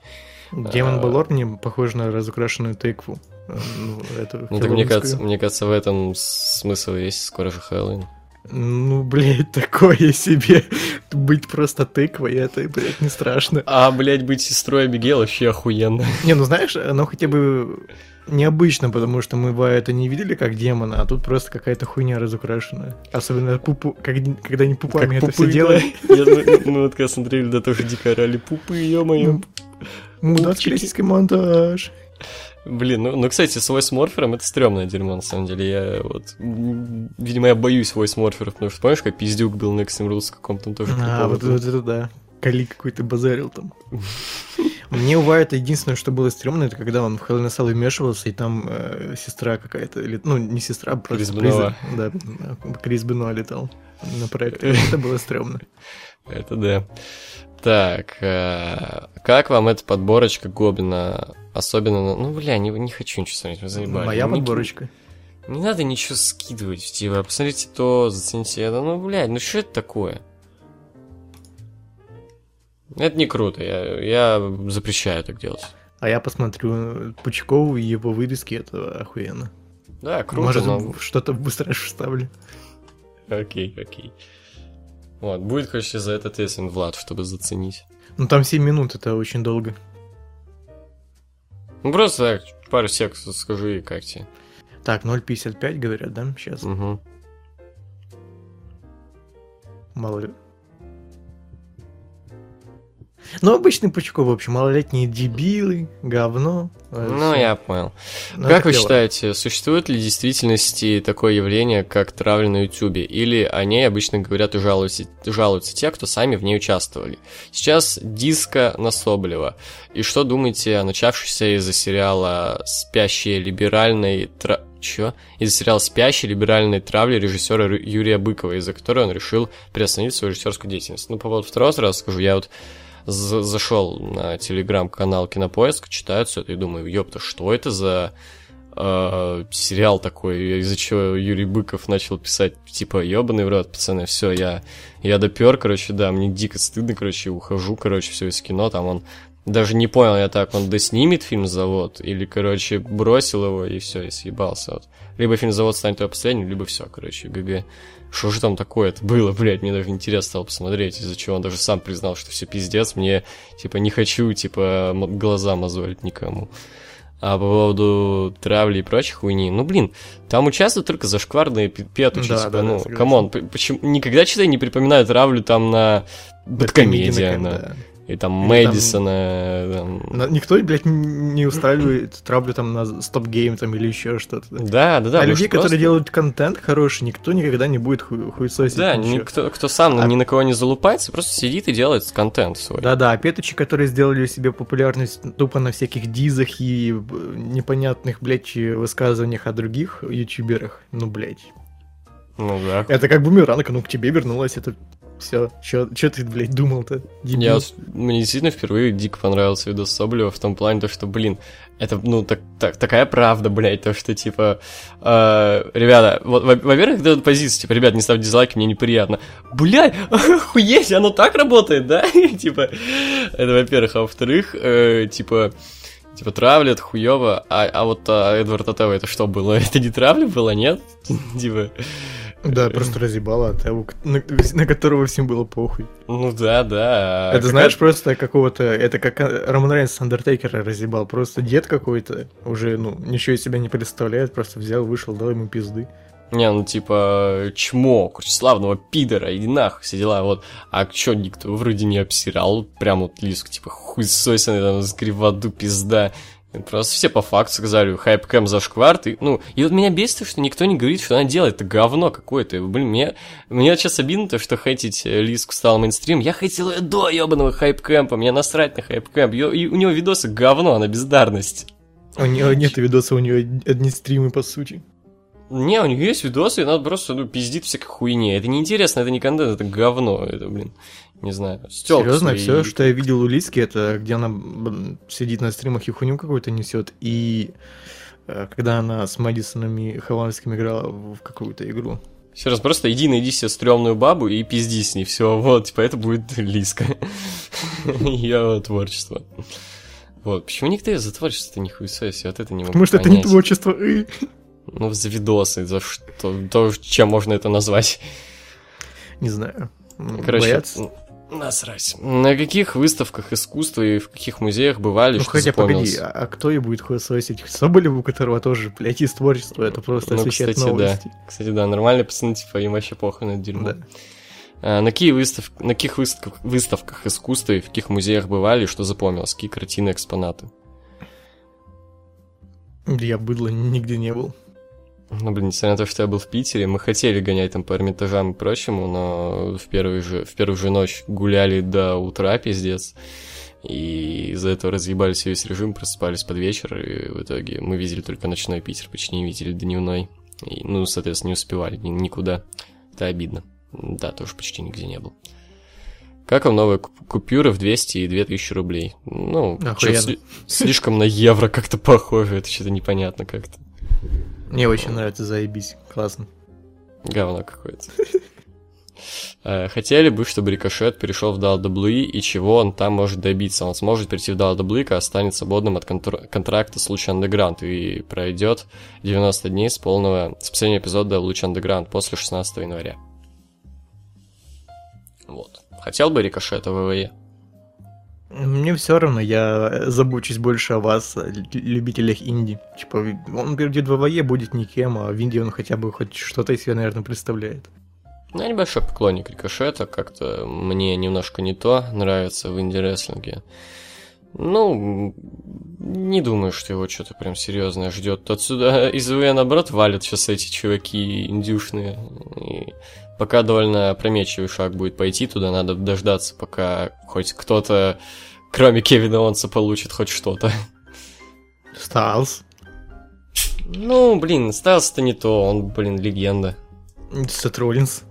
Демон А. Балор мне похож на разукрашенную тыкву. Ну, эту Ну так мне кажется, мне кажется, в этом смысл есть, скоро же Хэллоуин. Ну, блядь, такое себе. Быть просто тыквой, это, блядь, не страшно. А, блядь, быть сестрой Абигейл вообще охуенно. Не, ну знаешь, оно хотя бы необычно, потому что мы бы это не видели как демона, а тут просто какая-то хуйня разукрашенная. Особенно пупу, как- когда они пупами это все пупы, делают. Я, ну, Мы вот когда смотрели, да тоже дико орали, пупы, ё-моё. Мудацкий Пупчики. российский монтаж. Блин, ну, ну, кстати, с войс-морфером это стрёмное дерьмо, на самом деле. Я вот, видимо, я боюсь войс-морферов, потому что помнишь, как пиздюк был на Extreme Rules каком-то там тоже А, вот, вот это да. Кали какой-то базарил там. Мне у Вайта единственное, что было стрёмно, это когда он в Hell in Cell вмешивался, и там э, сестра какая-то, или, ну, не сестра, а просто Крис Бенуа. Да, Крис Бенуа летал на проекте. Это было стрёмно. Это да. Так, э, как вам эта подборочка Гоблина? Особенно, ну, бля, не, не хочу ничего смотреть, вы заебали. Моя подборочка. Не надо ничего скидывать, типа, посмотрите то, зацените это. Ну, блядь, ну что это такое? Это не круто, я, я запрещаю так делать. А я посмотрю Пучкову и его вырезки, это охуенно. Да, круто, Может, но... что-то быстро вставлю. Окей, окей. Вот, будет, короче, за это ответственен Влад, чтобы заценить. Ну там 7 минут, это очень долго. Ну, просто так, пару сек скажи, как тебе. Так, 0.55 говорят, да? Сейчас. Угу. Мало ли. Ну, обычный Пучков, в общем, малолетние дебилы, говно. Ну, всё. я понял. Ну, как вы клево. считаете, существует ли в действительности такое явление, как травля на Ютубе? Или о ней обычно говорят и жалуются, жалуются те, кто сами в ней участвовали? Сейчас диско на Соболева. И что думаете о начавшейся из-за сериала «Спящие либеральной...» тра- Чё? Из-за сериала «Спящий» либеральной травли режиссера Юрия Быкова, из-за которой он решил приостановить свою режиссерскую деятельность. Ну, по поводу второго сразу скажу, я вот за- зашел на телеграм-канал Кинопоиск, читаю все это и думаю, ёпта, что это за э, сериал такой, из-за чего Юрий Быков начал писать, типа, ебаный в рот, пацаны, все, я, я допер, короче, да, мне дико стыдно, короче, ухожу, короче, все из кино, там он даже не понял я так, он доснимет фильм «Завод» или, короче, бросил его и все, и съебался. Вот. Либо фильм «Завод» станет его последним, либо все, короче, ГГ. Что же там такое-то было, блядь, мне даже интересно стало посмотреть, из-за чего он даже сам признал, что все пиздец, мне, типа, не хочу, типа, глаза мозолить никому. А по поводу травли и прочей хуйни, ну, блин, там участвуют только зашкварные петучи, Да, типа, да, да, ну, come on, п- почему, никогда, что-то не припоминаю травлю там на BadComedian, Комедия, да. И там там- Мэдисона, там, На- Никто, блядь, не устраивает травлю там на стоп-гейм там или еще что-то. Да, да, да. а людей, которые просто- делают контент хороший, никто никогда не будет ху- хуесосить. Да, ничего. никто, кто сам А- ни на кого не залупается, просто сидит и делает контент свой. Да-да, а петучи, которые сделали себе популярность тупо на всяких дизах и непонятных, блядь, высказываниях о других ютуберах, ну, блядь. Ну да. Это как бумеранг, ну, к тебе вернулось, это все. Чё, чё ты, блядь, думал-то? Я мне действительно впервые дико понравился видос Соболева в том плане, то, что, блин, это, ну, так, так, такая правда, блядь, то, что, типа, э, ребята, вот, во- во-первых, это позиция, типа, ребят, не ставьте дизлайки, мне неприятно. Блядь, охуеть, оно так работает, да? Типа, это, во-первых, а во-вторых, э, типа, Типа травля, это хуёво, а, а вот а, Эдвард Атева это что было? Это не травля было, нет? Типа, Да, просто разъебало от того, на, на которого всем было похуй. ну да, да. это какая- знаешь, просто какого-то... Это как э, Роман Рейнс Андертейкера разъебал. Просто дед какой-то уже, ну, ничего из себя не представляет, просто взял, вышел, дал ему пизды. Не, ну типа, чмо, славного пидора, иди нахуй, все дела, вот. А чё, никто вроде не обсирал, прям вот лиск, типа, хуй сосенный, там, с гриводу, пизда. Просто все по факту сказали, хайпкэм зашквар, ты, ну, и вот меня бесит, что никто не говорит, что она делает, это говно какое-то, блин, мне, мне сейчас обидно то, что хейтить э, Лиску стал мейнстрим, я хейтил ее до ебаного хайпкэмпа, мне насрать на хайпкэмп, Ё- и у него видосы говно, она бездарность. У нее нет видоса, у нее одни стримы, по сути. Не, у нее есть видосы, и надо просто, ну, пиздит всякой хуйне. Это неинтересно, это не контент, это говно. Это, блин, не знаю. стёлки Серьезно, свои. все, что я видел у Лиски, это где она сидит на стримах и хуйню какую-то несет, и э, когда она с Мэдисонами Хованскими играла в какую-то игру. Еще раз, просто иди найди себе стрёмную бабу и пизди с ней. Все, вот, типа, это будет Лиска. Ее творчество. Вот, почему никто за творчество не хуесосит? Вот это не могу Потому что это не творчество. Ну, за видосы, за что, то, чем можно это назвать. Не знаю. Короче, боятся? Насрать. На каких выставках искусства и в каких музеях бывали, Ну что хотя погоди, а, а кто и будет хуесосить? Соболев, у которого тоже, блядь, из творчества, это просто Ну, освещает кстати, да. новости. Кстати, да, нормальные пацаны, типа, им вообще похуй на дерьмо. Да. А, на, какие выстав... на каких выставках, выставках искусства и в каких музеях бывали, что запомнилось? Какие картины, экспонаты? Я быдло нигде не был. Ну, блин, несмотря на то, что я был в Питере, мы хотели гонять там по Эрмитажам и прочему, но в первую же, в первую же ночь гуляли до утра, пиздец. И из-за этого разъебались весь режим, просыпались под вечер, и в итоге мы видели только ночной Питер, почти не видели дневной. И, ну, соответственно, не успевали ни- никуда. Это обидно. Да, тоже почти нигде не был. Как вам новые куп- купюры в 200 и 2000 рублей? Ну, сли- слишком на евро как-то похоже, это что-то непонятно как-то. Мне очень нравится, заебись, классно. Говно какое-то. Э, Хотели бы, чтобы Рикошет перешел в WWE, и чего он там может добиться? Он сможет прийти в WWE, когда станет свободным от контр- контракта с Луч Underground и пройдет 90 дней с полного, с последнего эпизода Луч Underground после 16 января. Вот. Хотел бы Рикошета в ВВЕ? Мне все равно, я забочусь больше о вас, любителях инди. Типа, он перейдет в ВВЕ, будет никем, а в Индии он хотя бы хоть что-то из себя, наверное, представляет. Ну, я небольшой поклонник Рикошета, как-то мне немножко не то нравится в инди-рестлинге. Ну, не думаю, что его что-то прям серьезное ждет. Отсюда из ВВ, наоборот, валят сейчас эти чуваки индюшные. И пока довольно опрометчивый шаг будет пойти туда, надо дождаться, пока хоть кто-то, кроме Кевина Онса, получит хоть что-то. Стайлз, Ну, блин, Стайлс-то не то, он, блин, легенда. Сет Роллинс.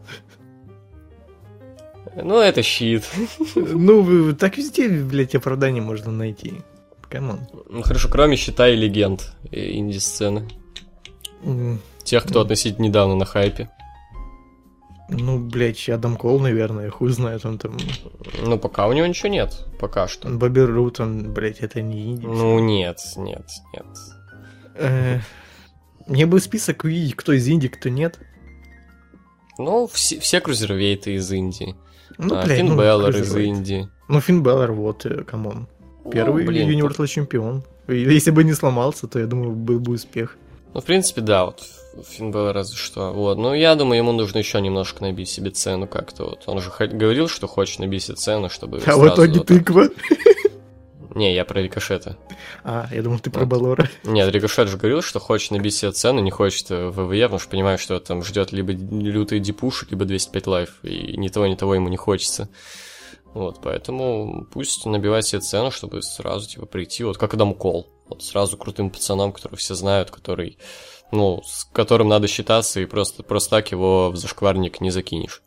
Ну, это щит. Ну, так везде, блядь, оправдание можно найти. Come on. Ну, хорошо, кроме щита и легенд инди-сцены. М, Тех, кто относительно недавно на хайпе. Ну, блядь, Адам Кол, наверное, хуй знает, он там... Ну, пока у него ничего нет. Пока что. Бобби Рут, он, блядь, это не инди. Ну, нет, нет, нет. Э, Мне бы список увидеть, кто из инди, кто нет. Ну, все, все крузервейты из инди. Ну, а, блядь, Финн ну, Балор из. инди. Ну, Финн Балор, вот, э, come on. Первый ну, блин, Universal чемпион. Если бы не сломался, то я думаю, был бы успех. Ну, в принципе, да, вот Финн Балор разве что. Вот. Ну, я думаю, ему нужно еще немножко набить себе цену как-то. Вот. Он же говорил, что хочет набить себе цену, чтобы А в итоге вот тыква. Не, я про Рикошета. А, я думал, ты про Вот. Балора. Нет, Рикошет же говорил, что хочет набить себе цену, не хочет э, в ВВЕ, потому что понимает, что там ждет либо лютые дипуши, либо 205 Live, и ни того, ни того ему не хочется. Вот, поэтому пусть набивает себе цену, чтобы сразу, типа, прийти, вот как Адам Кол, вот сразу крутым пацаном, которого все знают, который, ну, с которым надо считаться, и просто, просто так его в зашкварник не закинешь.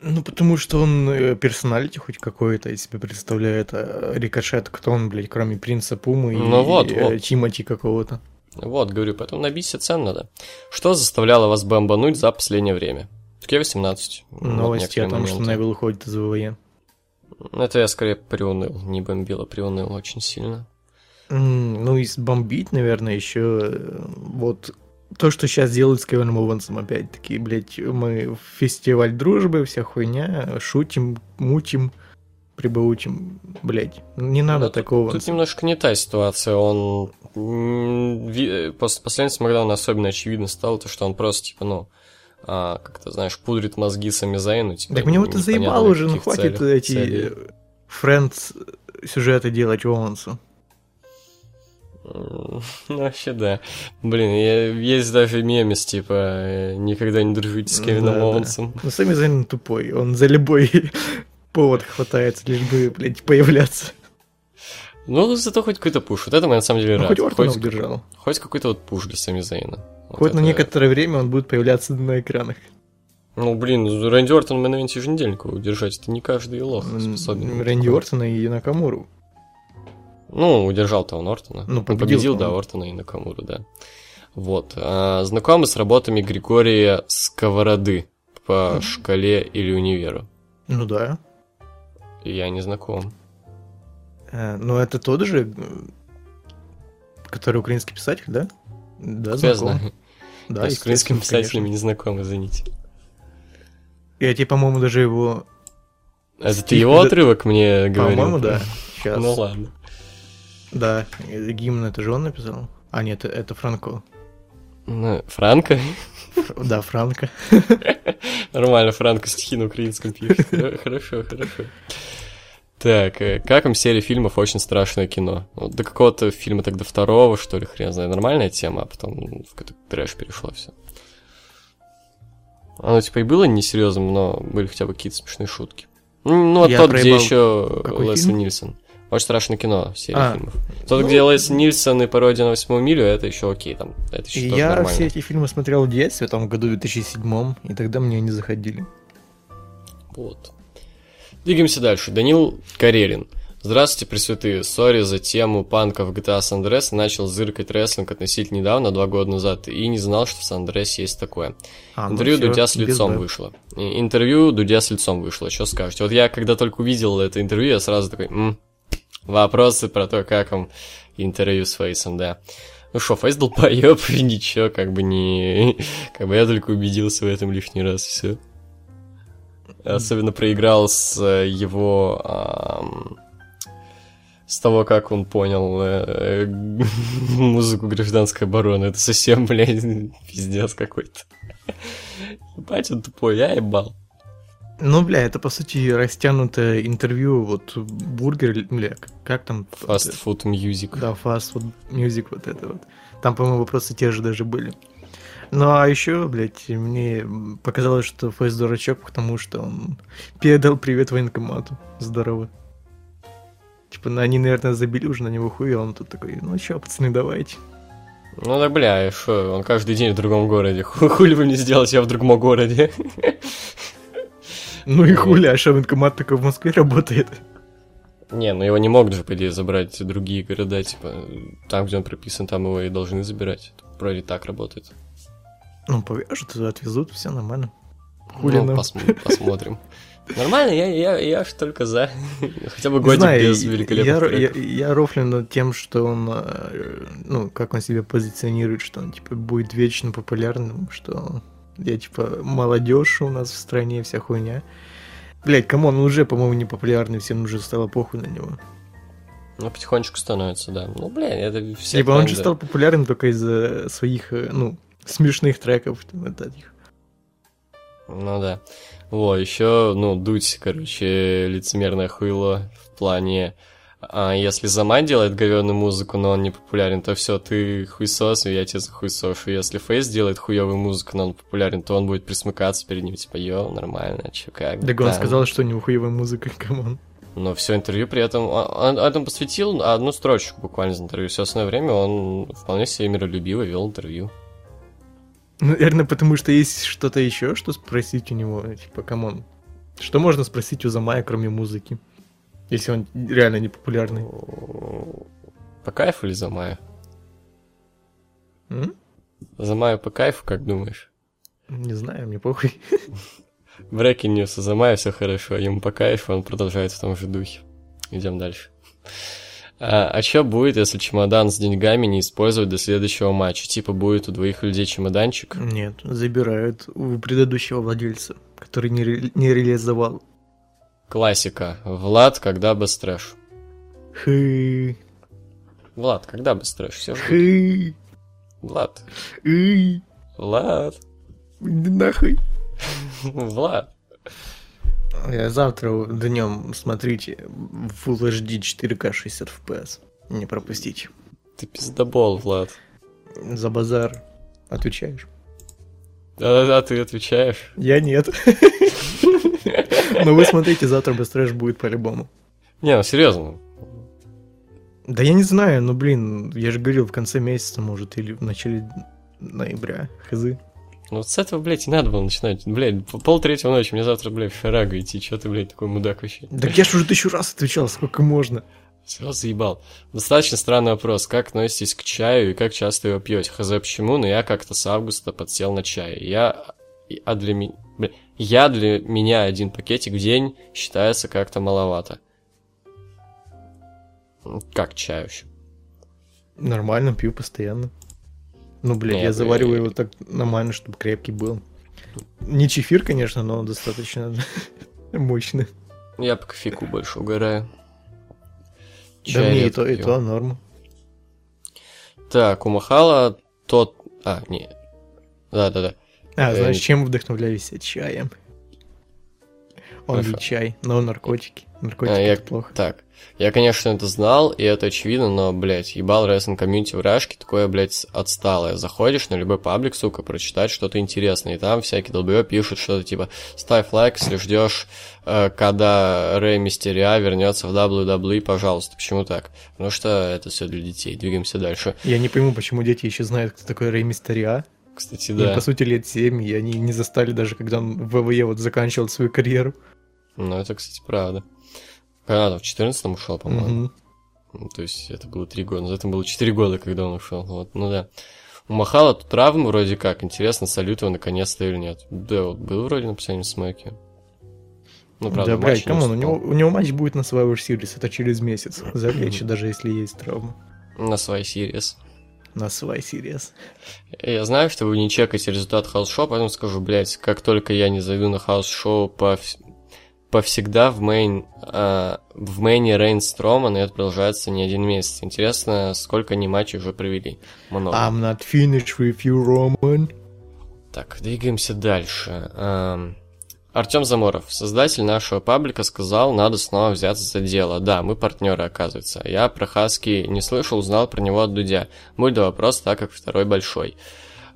Ну, потому что он э, персоналити хоть какой-то из себя представляет. А Рикошет, кто он, блядь, кроме Принца Пумы и Ну вот, э, вот. Тимати какого-то. Вот, говорю, поэтому набить себе цену надо. Что заставляло вас бомбануть за последнее время? Q18. Вот Новости о некоторые том, что. Невил уходит из ВВЕ. Это я скорее приуныл, не бомбил, а приуныл очень сильно. Ну, и бомбить, наверное, еще э, вот то, что сейчас делают с Кевином Оуэнсом, опять-таки, блядь, мы фестиваль дружбы, вся хуйня, шутим, мутим, прибаутим, блядь, не надо Да, тут- такого. Тут немножко не та ситуация, он... э, После последнего Смакдауна особенно очевидно стало, то, что он просто, типа, ну, а, как-то, знаешь, пудрит мозги Сами Зайну. Типа, Так мне вот это заебало уже, ну хватит целей- эти целей. э, friends сюжеты делать Оуэнсу. Ну, вообще, да. Блин, я- есть даже мемес, типа, э, никогда не дружите с Кевином Да, да. Оуэнсом. Ну, Сами Зайн тупой, он за любой повод хватается, лишь бы, блядь, появляться. Ну, зато хоть какой-то пуш. Вот это мы на самом деле Ну, рад. хоть Ортона хоть, удержал. хоть какой-то вот пуш для Сами Зайна. Вот Хоть на это- некоторое время он будет появляться на экранах. Ну, блин, Рэнди Ортон на ивенте еженедельнику удержать, это не каждый лох способен. Рэнди Ортона и Накамуру. Ну, удержал-то он Ортона. Ну, Он победил, победил, да. Ортона и Накамуру, да. Вот. А, знакомы с работами Григория Сковороды по шкале или универу? Ну да. Я не знаком. Э, Но это тот же, который украинский писатель, да? Да, Я знаком. знаю. Да, Я с украинскими писателями не знаком, извините. Я тебе, по-моему, даже его... Это ты его отрывок мне говорил? По-моему, да. Сейчас. Ну ладно. Да, э, гимн это же он написал. А, нет, это Франко. Ну, Франко? Фр- Да, Франко. Нормально, Франко стихи на украинском пишет. Хо- Хорошо, хорошо. Так, э, как вам серия фильмов «Очень страшное кино»? Ну, До какого-то фильма тогда второго, что ли, хрен знает. Нормальная тема, а потом в какой-то трэш перешло все. Оно типа и было несерьезным, но были хотя бы какие-то смешные шутки. Ну, вот Я тот, где еще Какой Лесли фильм? Нильсон. Очень страшное кино, серия А, фильмов. Тот, ну- где Лесли Нильсон и пародия на восьмую милю, это еще окей, там, это еще Я нормально. все эти фильмы смотрел в детстве, там, в году 2007, и тогда мне не заходили. Вот. Двигаемся дальше. Данил Карелин. Здравствуйте, пресвятые. Sorry за тему панка в GTA San Andreas. Начал зыркать рестлинг относительно недавно, два года назад, и не знал, что в San Andreas есть такое. А, ну Интервью всё, Дудя с лицом вышло. Интервью Дудя с лицом вышло. Что скажете? Вот я, когда только увидел это интервью, я сразу такой, «М, вопросы про то, как вам интервью с Фейсом, да. Ну что, Фейс долбоёб, и ничего, как бы не... Как бы я только убедился в этом лишний раз, все. Особенно проиграл с э, его... ам, с того, как он понял э, музыку гражданской обороны. Это совсем, блядь, пиздец какой-то. Ебать, он тупой, я ебал. Ну, бля, это, по сути, растянутое интервью, вот, бургер, бля, как там? Fast food music. Да, fast food music, вот это вот. Там, по-моему, вопросы те же даже были. Ну, а еще, блядь, мне показалось, что Фейс дурачок, потому что он передал привет военкомату. Здорово. Типа, ну, они, наверное, забили уже на него хуй, а он тут такой, ну чё, пацаны, давайте. Ну да, бля, что, он каждый день в другом городе. Ху- Хули вы мне сделаете, я в другом городе. Ну и хули, а военкомат такой в Москве работает? Не, ну его не могут же, по идее, забрать другие города, типа, там, где он прописан, там его и должны забирать. Вроде так работает. Ну, повяжут, отвезут, все нормально. Хули Ну, посм- посмотрим. Нормально, я, я, я ж только за. Хотя бы годик знаю, без я, великолепных я, я рофлю над тем, что он, э, ну, как он себя позиционирует, что он, типа, будет вечно популярным, что я, типа, молодежь у нас в стране, вся хуйня. Блять, come on, он уже, по-моему, не популярный, всем уже стало похуй на него. Ну, потихонечку становится, да. Ну, блин, это все типа, он же стал популярным только из-за своих, э, ну, смешных треков, там, вот этих. Ну да. Во, еще, ну, дуть, короче, лицемерное хуйло в плане... А если Замай делает говёную музыку, но он не популярен, то все, ты хуесос, и я тебя захуесошу. Если Фейс делает хуёвую музыку, но он популярен, то он будет присмыкаться перед ним, типа, йоу, нормально, чё, как? Так он Да. сказал, что у него хуевая музыка, come on. Но все интервью при этом... Он, он этому посвятил одну строчку буквально из интервью. Все остальное время он вполне себе миролюбиво вел интервью. Наверное, потому что есть что-то еще, что спросить у него, типа, come on. Что можно спросить у Замая, кроме музыки? Если он реально не популярный. По кайфу или Замаю? М? Замаю по кайфу, как думаешь? Не знаю, мне похуй. Breaking News, у Замая все хорошо, ему по кайфу, он продолжает в том же духе. Идем дальше. А, а что будет, если чемодан с деньгами не использовать до следующего матча? Типа будет у двоих людей чемоданчик? Нет, забирают у предыдущего владельца, который не, ре- не реализовал. Классика. Влад, когда бы стрэш? Хы, Влад, когда бы стрэш? Все ждут. хы, Влад. ы, Влад. иди нахуй. Влад. Я завтра днем смотрите в Full HD 4К 60 FPS. Не пропустите. Ты пиздобол, Влад. За базар отвечаешь? Да-да-да, ты отвечаешь. Я нет. Но вы смотрите, завтра быстрэш будет по-любому. Не, ну серьезно. Да я не знаю, ну блин, я же говорил в конце месяца, может, или в начале ноября. Хз. Ну вот с этого, блядь, и надо было начинать. Блядь, пол третьего ночи, мне завтра, блядь, в Феррага идти. Чё ты, блядь, такой мудак вообще? Так я ж уже тысячу раз отвечал, сколько можно. Все заебал. Достаточно странный вопрос. Как относитесь к чаю и как часто его пьете? Хз почему, но я как-то с августа подсел на чай. Я... А для меня... Я для меня один пакетик в день считается как-то маловато. Как чай вообще? Нормально, пью постоянно. Ну, блядь, Нет, я завариваю э, его так нормально, чтобы крепкий был. Не чефир, конечно, но достаточно мощный. Я по кофейку больше угораю. Да Чай мне и то, и пью. то норм. Так, у Махала тот... А, не. Да-да-да. А, Э, знаешь, чем вдохновляюсь? Чаем. Он Хорошо. ведь чай, но наркотики. Наркотики А, я- плохо. Так, я, конечно, это знал, и это очевидно, но, блядь, ебал рестлинг комьюнити в Рашке, такое, блядь, отсталое. Заходишь на любой паблик, сука, прочитать что-то интересное, и там всякие долбоёб пишут что-то типа «Ставь лайк, если ждешь, э, когда Рэй Мистериа вернется в WWE, пожалуйста». Почему так? Потому что это все для детей. Двигаемся дальше. Я не пойму, почему дети еще знают, кто такой Рэй Мистериа. Кстати, да. по сути, лет 7, и они не застали даже, когда он в ВВЕ вот заканчивал свою карьеру. Ну, это, кстати, правда. Он в 14 ушел, по-моему. Мгм. Ну, То есть это было три года. назад, Это было четыре года, когда он ушел. Вот, ну да. У Махала тут травмы вроде как. Интересно, салют его наконец-то или нет. Да, вот был вроде написание смеки. Ну, правда, да, блядь, come on, у него, у него матч будет на Survivor Series, это через месяц. Залечит, даже если есть травма. На Survivor Series. На Survivor Series. Я знаю, что вы не чекаете результат house show, поэтому скажу, блядь, как только я не зайду на house show по повсегда в мейн а, в мейне Рейн Строман, и это продолжается не один месяц. Интересно, сколько они матчей уже провели? Много. I'm not finished with you, Roman. Так, двигаемся дальше. Эм, Артем Заморов, создатель нашего паблика, сказал, надо снова взяться за дело. Да, мы партнеры, оказывается. Я про Хаски не слышал, узнал про него от Дудя. Мой да вопрос, так как второй большой.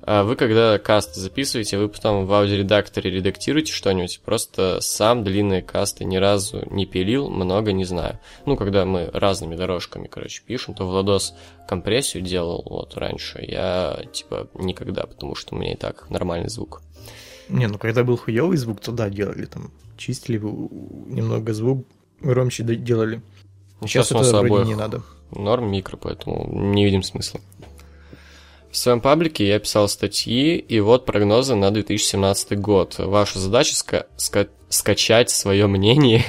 А Вы когда касты записываете, вы потом в аудиоредакторе редактируете что-нибудь? Просто сам длинные касты ни разу не пилил, много не знаю. Ну, когда мы разными дорожками, короче, пишем, то Владос компрессию делал вот раньше. Я, типа, никогда, потому что у меня и так нормальный звук. Не, ну когда был хуёвый звук, то да, делали там. Чистили немного звук, громче делали. Сейчас у нас это вроде не надо. норм микро, поэтому не видим смысла. В своем паблике я писал статьи, и вот прогнозы на 2017 год. Ваша задача ска- ска- скачать свое мнение.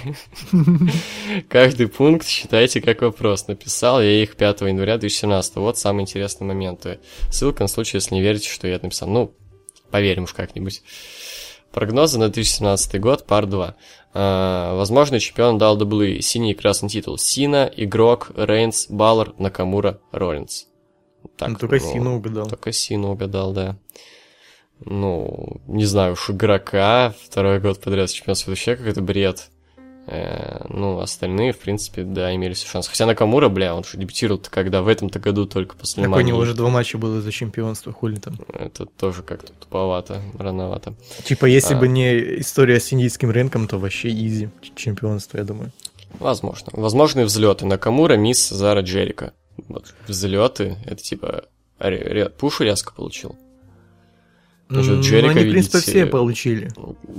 Каждый пункт считайте как вопрос. Написал я их 5 января 2017. Вот самые интересные моменты. Ссылка на случай, если не верите, что я написал. Ну, поверим уж как-нибудь. Прогнозы на 2017 год, пар 2. А, возможный чемпион дал дублы. Синий и красный титул. Сина, Игрок, Рейнс, Баллар, Накамура, Роллинс. Так, Ну, только ну, Сина угадал. Только Сина угадал, да. Ну, не знаю уж, игрока второй год подряд чемпионство вообще какой-то бред. Э, ну, остальные, в принципе, да, имели все шансы. Хотя Накамура, бля, он же дебютировал-то когда? В этом-то году только после Так у него Мании. уже два матча было за чемпионство, хули там. Это тоже как-то туповато, рановато. Типа, если А. бы не история с индийским рынком, то вообще изи чемпионство, я думаю. Возможно. Возможные взлеты. Накамура, Мисс, Зара, Джерика. Вот. Взлеты, это типа ре- ре- пуш резко получил. Ну, что, Джерика, они, в принципе, видите, все получили.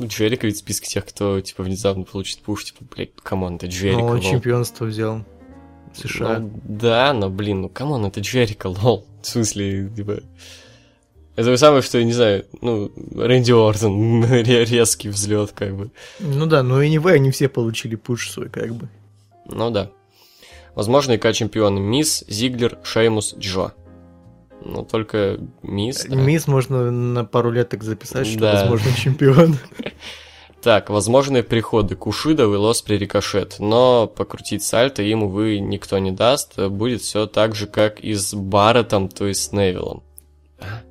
Джерика ведь в списке тех, кто, типа, внезапно получит пуш, типа, блядь, come on, это Джерика, lol. чемпионство взял. в США. Ну, да, но, блин, ну, come on, это Джерика, lol. В смысле, типа... Это самое, что, я не знаю, ну, Рэнди Ортон, ре- резкий взлет, как бы. Ну да, но anyway, они все получили пуш свой, как бы. Ну да. Возможно, IC чемпионы Миз, Зиглер, Шеймус, Джо. Ну, только Миз. да. Миз можно на пару лет так записать, что, Да. возможно, чемпион. Так, возможные приходы Кушида, Велос при рикошет, но покрутить сальто им, увы, никто не даст. Будет все так же, как и с Барреттом, то есть с Невиллом. А?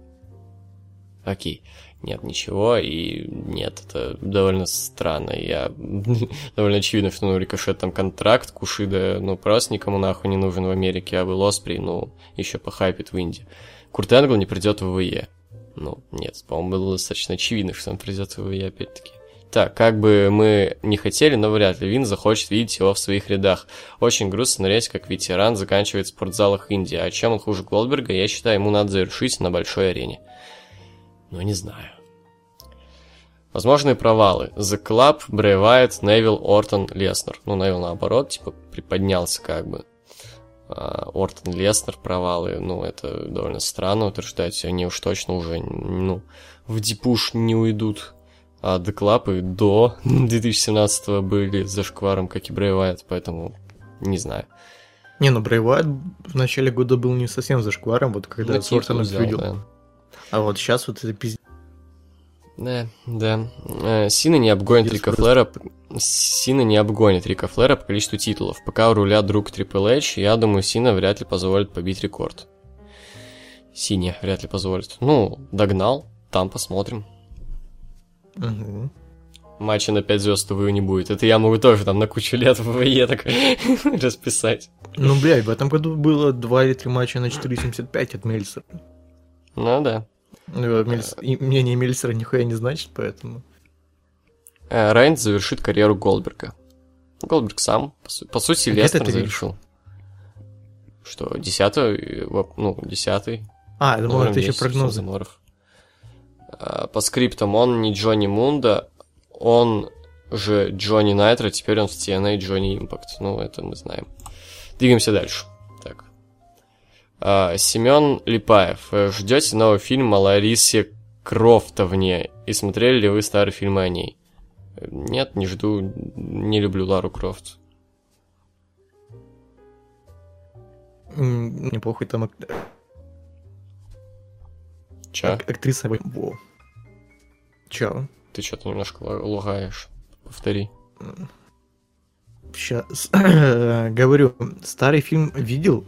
Окей. Нет, ничего, и нет, это довольно странно. Я довольно очевидно, что ну, рикошет там контракт, Кушида, ну, просто никому нахуй не нужен в Америке, а Will Оспри, ну, еще похайпит в Индии. Курт Энгл не придет в ВЕ. Ну, нет, по-моему, было достаточно очевидно, что он придет в ВЕ, опять-таки. Так, как бы мы не хотели, но вряд ли Вин захочет видеть его в своих рядах. Очень грустно смотреть, как ветеран заканчивает в спортзалах Индии. А чем он хуже Голдберга, я считаю, ему надо завершить на большой арене. Ну, не знаю. Возможные провалы. The Club, Брэй Вайт, Невил, Ортон, Леснер. Ну, Невил наоборот, типа, приподнялся как бы. А, Ортон, Леснер, провалы. Ну, это довольно странно утверждать. Они уж точно уже, ну, в дипуш не уйдут. А The Club и до 2017 были за шкваром, как и Брэй Вайт, поэтому не знаю. Не, ну Брэй в начале года был не совсем зашкваром, вот когда Ну, Сортона взял, видел. да. А вот сейчас вот это пиздец. Да, да. Э, Сина не обгонит Рика. Флера. Сина не обгонит Рика Флера по количеству титулов. Пока у руля друг Triple H, я думаю, Сина вряд ли позволит побить рекорд. Сине вряд ли позволит. Ну, догнал, там посмотрим. Мгм. Матча на 5 звезд ТВ не будет. Это я могу тоже там на кучу лет в ВВЕ так расписать. Ну, блядь, в этом году было 2 или 3 матча на 4.75 от Мельцера. Ну да. Ну, Мельц- и мнение Мельцера нихуя не значит, поэтому... Э, Рейнс завершит карьеру Голдберга. Голдберг сам, по, су- по сути, А Лестер это завершил. Что, десятый, ну, десятый. А, я думал, это еще 10 прогнозы. А, По скриптам он не Джонни Мунда, он же Джонни Найтро, теперь он в TNA Джонни Импакт. Ну, это мы знаем. Двигаемся дальше. А, Семен Липаев. Э, Ждете новый фильм о Ларисе Крофтовне? И смотрели ли вы старые фильмы о ней? Нет, не жду, не люблю Лару Крофт. Неплохой там ак- Чё? ак- актриса. Во. Чё? Ты что-то немножко лагаешь. Повтори. Сейчас говорю, старый фильм видел,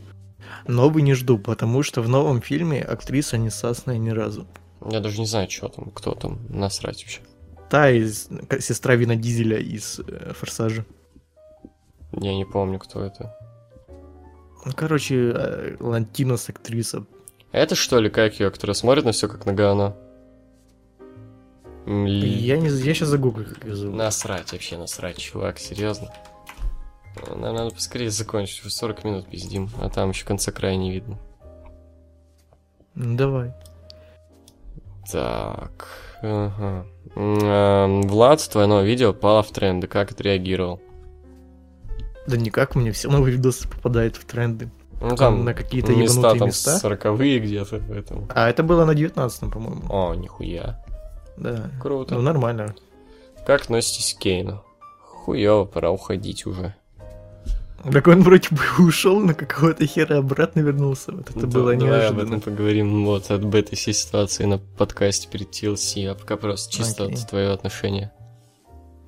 новый не жду, потому что в новом фильме актриса не сасная ни разу. Я даже не знаю, что там, кто там, насрать вообще. Та из сестра Вина Дизеля из э, Форсажа. Я не помню, кто это. Ну, короче, э, Лантинос актриса. Это что ли, как ее, которая смотрит на все как на говно? Я не, я сейчас загуглю, как ее зовут. Насрать вообще, насрать, чувак, серьезно. Нам надо поскорее закончить, уже 40 минут пиздим, а там еще конца края не видно. Давай. Так, ага. Эм, Влад, твое новое видео попало в тренды, как отреагировал? Да никак, мне все новые видосы попадают в тренды. Ну Там на какие-то места там места. сороковые где-то, поэтому. А это было на 19 по-моему. О, нихуя. Да. Круто. Ну, нормально. Как относитесь к Кейну? Хуёво, пора уходить уже. Так он вроде бы ушел на какого-то хера обратно вернулся. Вот это Да, было давай об неожиданно. этом поговорим вот об этой всей ситуации на подкасте перед TLC, а пока просто чисто Окей. от твое отношение.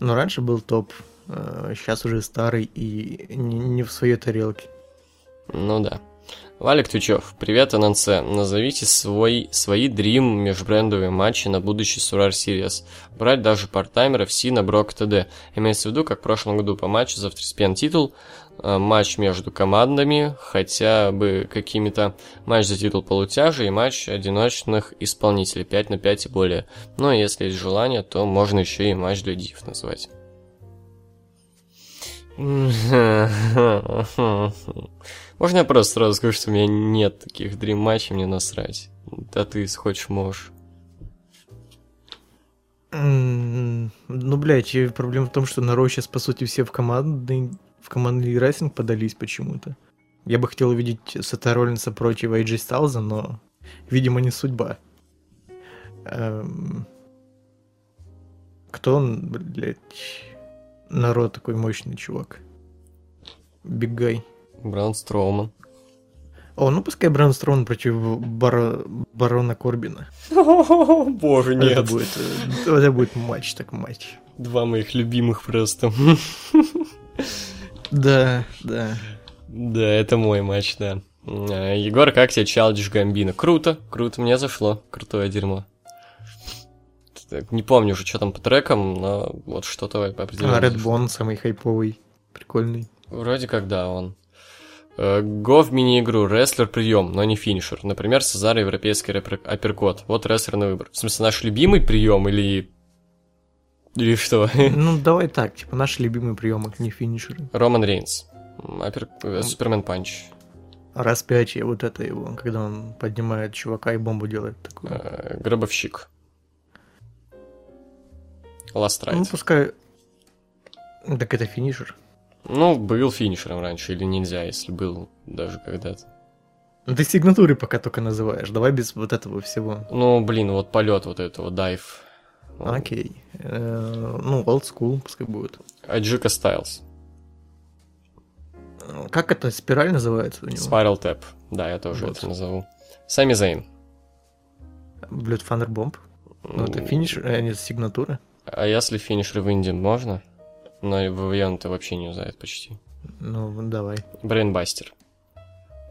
Но раньше был топ, сейчас уже старый и не, в своей тарелке. Ну да. Валик Тучев, привет, ННЦ. Назовите свой, свои дрим межбрендовые матчи на будущий Сурар Series. Брать даже партаймеров Сина, Брок, т.д. Имеется в виду, как в прошлом году по матчу за второстепенный титул, э, матч между командами, хотя бы какими-то матч за титул полутяжа и матч одиночных исполнителей 5 на 5 и более. Но если есть желание, то можно еще и матч для див назвать. Можно я просто сразу скажу, что у меня нет таких дрим матчей, мне насрать. Да ты, хочешь, можешь. Ну, блядь, и проблема в том, что на Ро сейчас, по сути, все в командный, командный рестлинг подались почему-то. Я бы хотел увидеть Сета Роллинса против AJ Стайлза, но, видимо, не судьба. Эм, Кто он, блядь? Народ такой мощный чувак. Бигай. Браун Строуман. О, ну пускай Бран Строун против Баро- Барона Корбина. Боже, Это будет, это будет матч, так матч. Два моих любимых просто. Да, да. Да, это мой матч, да. А, Егор, как тебе Чалдиш Гамбина? Круто, круто, мне зашло. Крутое дерьмо. Так, Не помню уже, что там по трекам, но вот что-то определенно. А, Red. Bone самый хайповый. Прикольный. Вроде как да, он. Э, Го в мини-игру, рестлер прием, но не финишер. Например, Сезар европейский рэпер- апперкот. Вот рестлер на выбор. В смысле, наш любимый прием или... Или что? Ну, давай так, типа, наши любимые приемы, не финишеры. Роман Рейнс. Э, Superman Punch. Распятие, вот это его, когда он поднимает чувака и бомбу делает такую. Э, Гробовщик. Last Ну, Ride. пускай... Так это финишер. Ну, был финишером раньше, или нельзя, если был даже когда-то. Ну, Ты сигнатуры пока только называешь, давай без вот этого всего. Ну, блин, вот полет вот этого, дайв. Окей. Э, Ну, old school пускай будет. Аджика Стайлз. Как это, спираль называется у него? Spiral Tap. Да, я тоже Вот. это назову. Сами Зейн. Блюд Фанербомб. Ну, это финиш, а не сигнатура. А если финишер в Инди можно? Но и ВВЕ он-то вообще не знает почти. Ну, давай. Брейнбастер.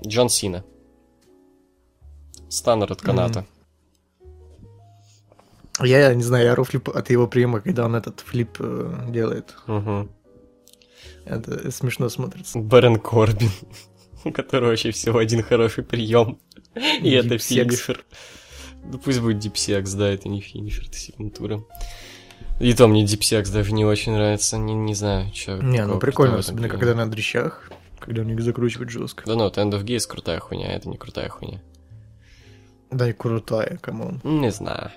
Джон Сина. Станнер от каната. Я не знаю, я рофлю от его приема, когда он этот флип э, делает. Мгм. Это смешно смотрится. Бэрон Корбин. У которого вообще всего один хороший прием. И это финишер. Ну пусть будет дипсекс, да, это не финишер, это сигнатура. И то мне дипсекс даже не очень нравится, не, не знаю, что. Не, ну прикольно, особенно когда на дрищах, когда у них закручивают жестко. Да ну, End of Days крутая хуйня, а это не крутая хуйня. Да и крутая, come on. Не знаю.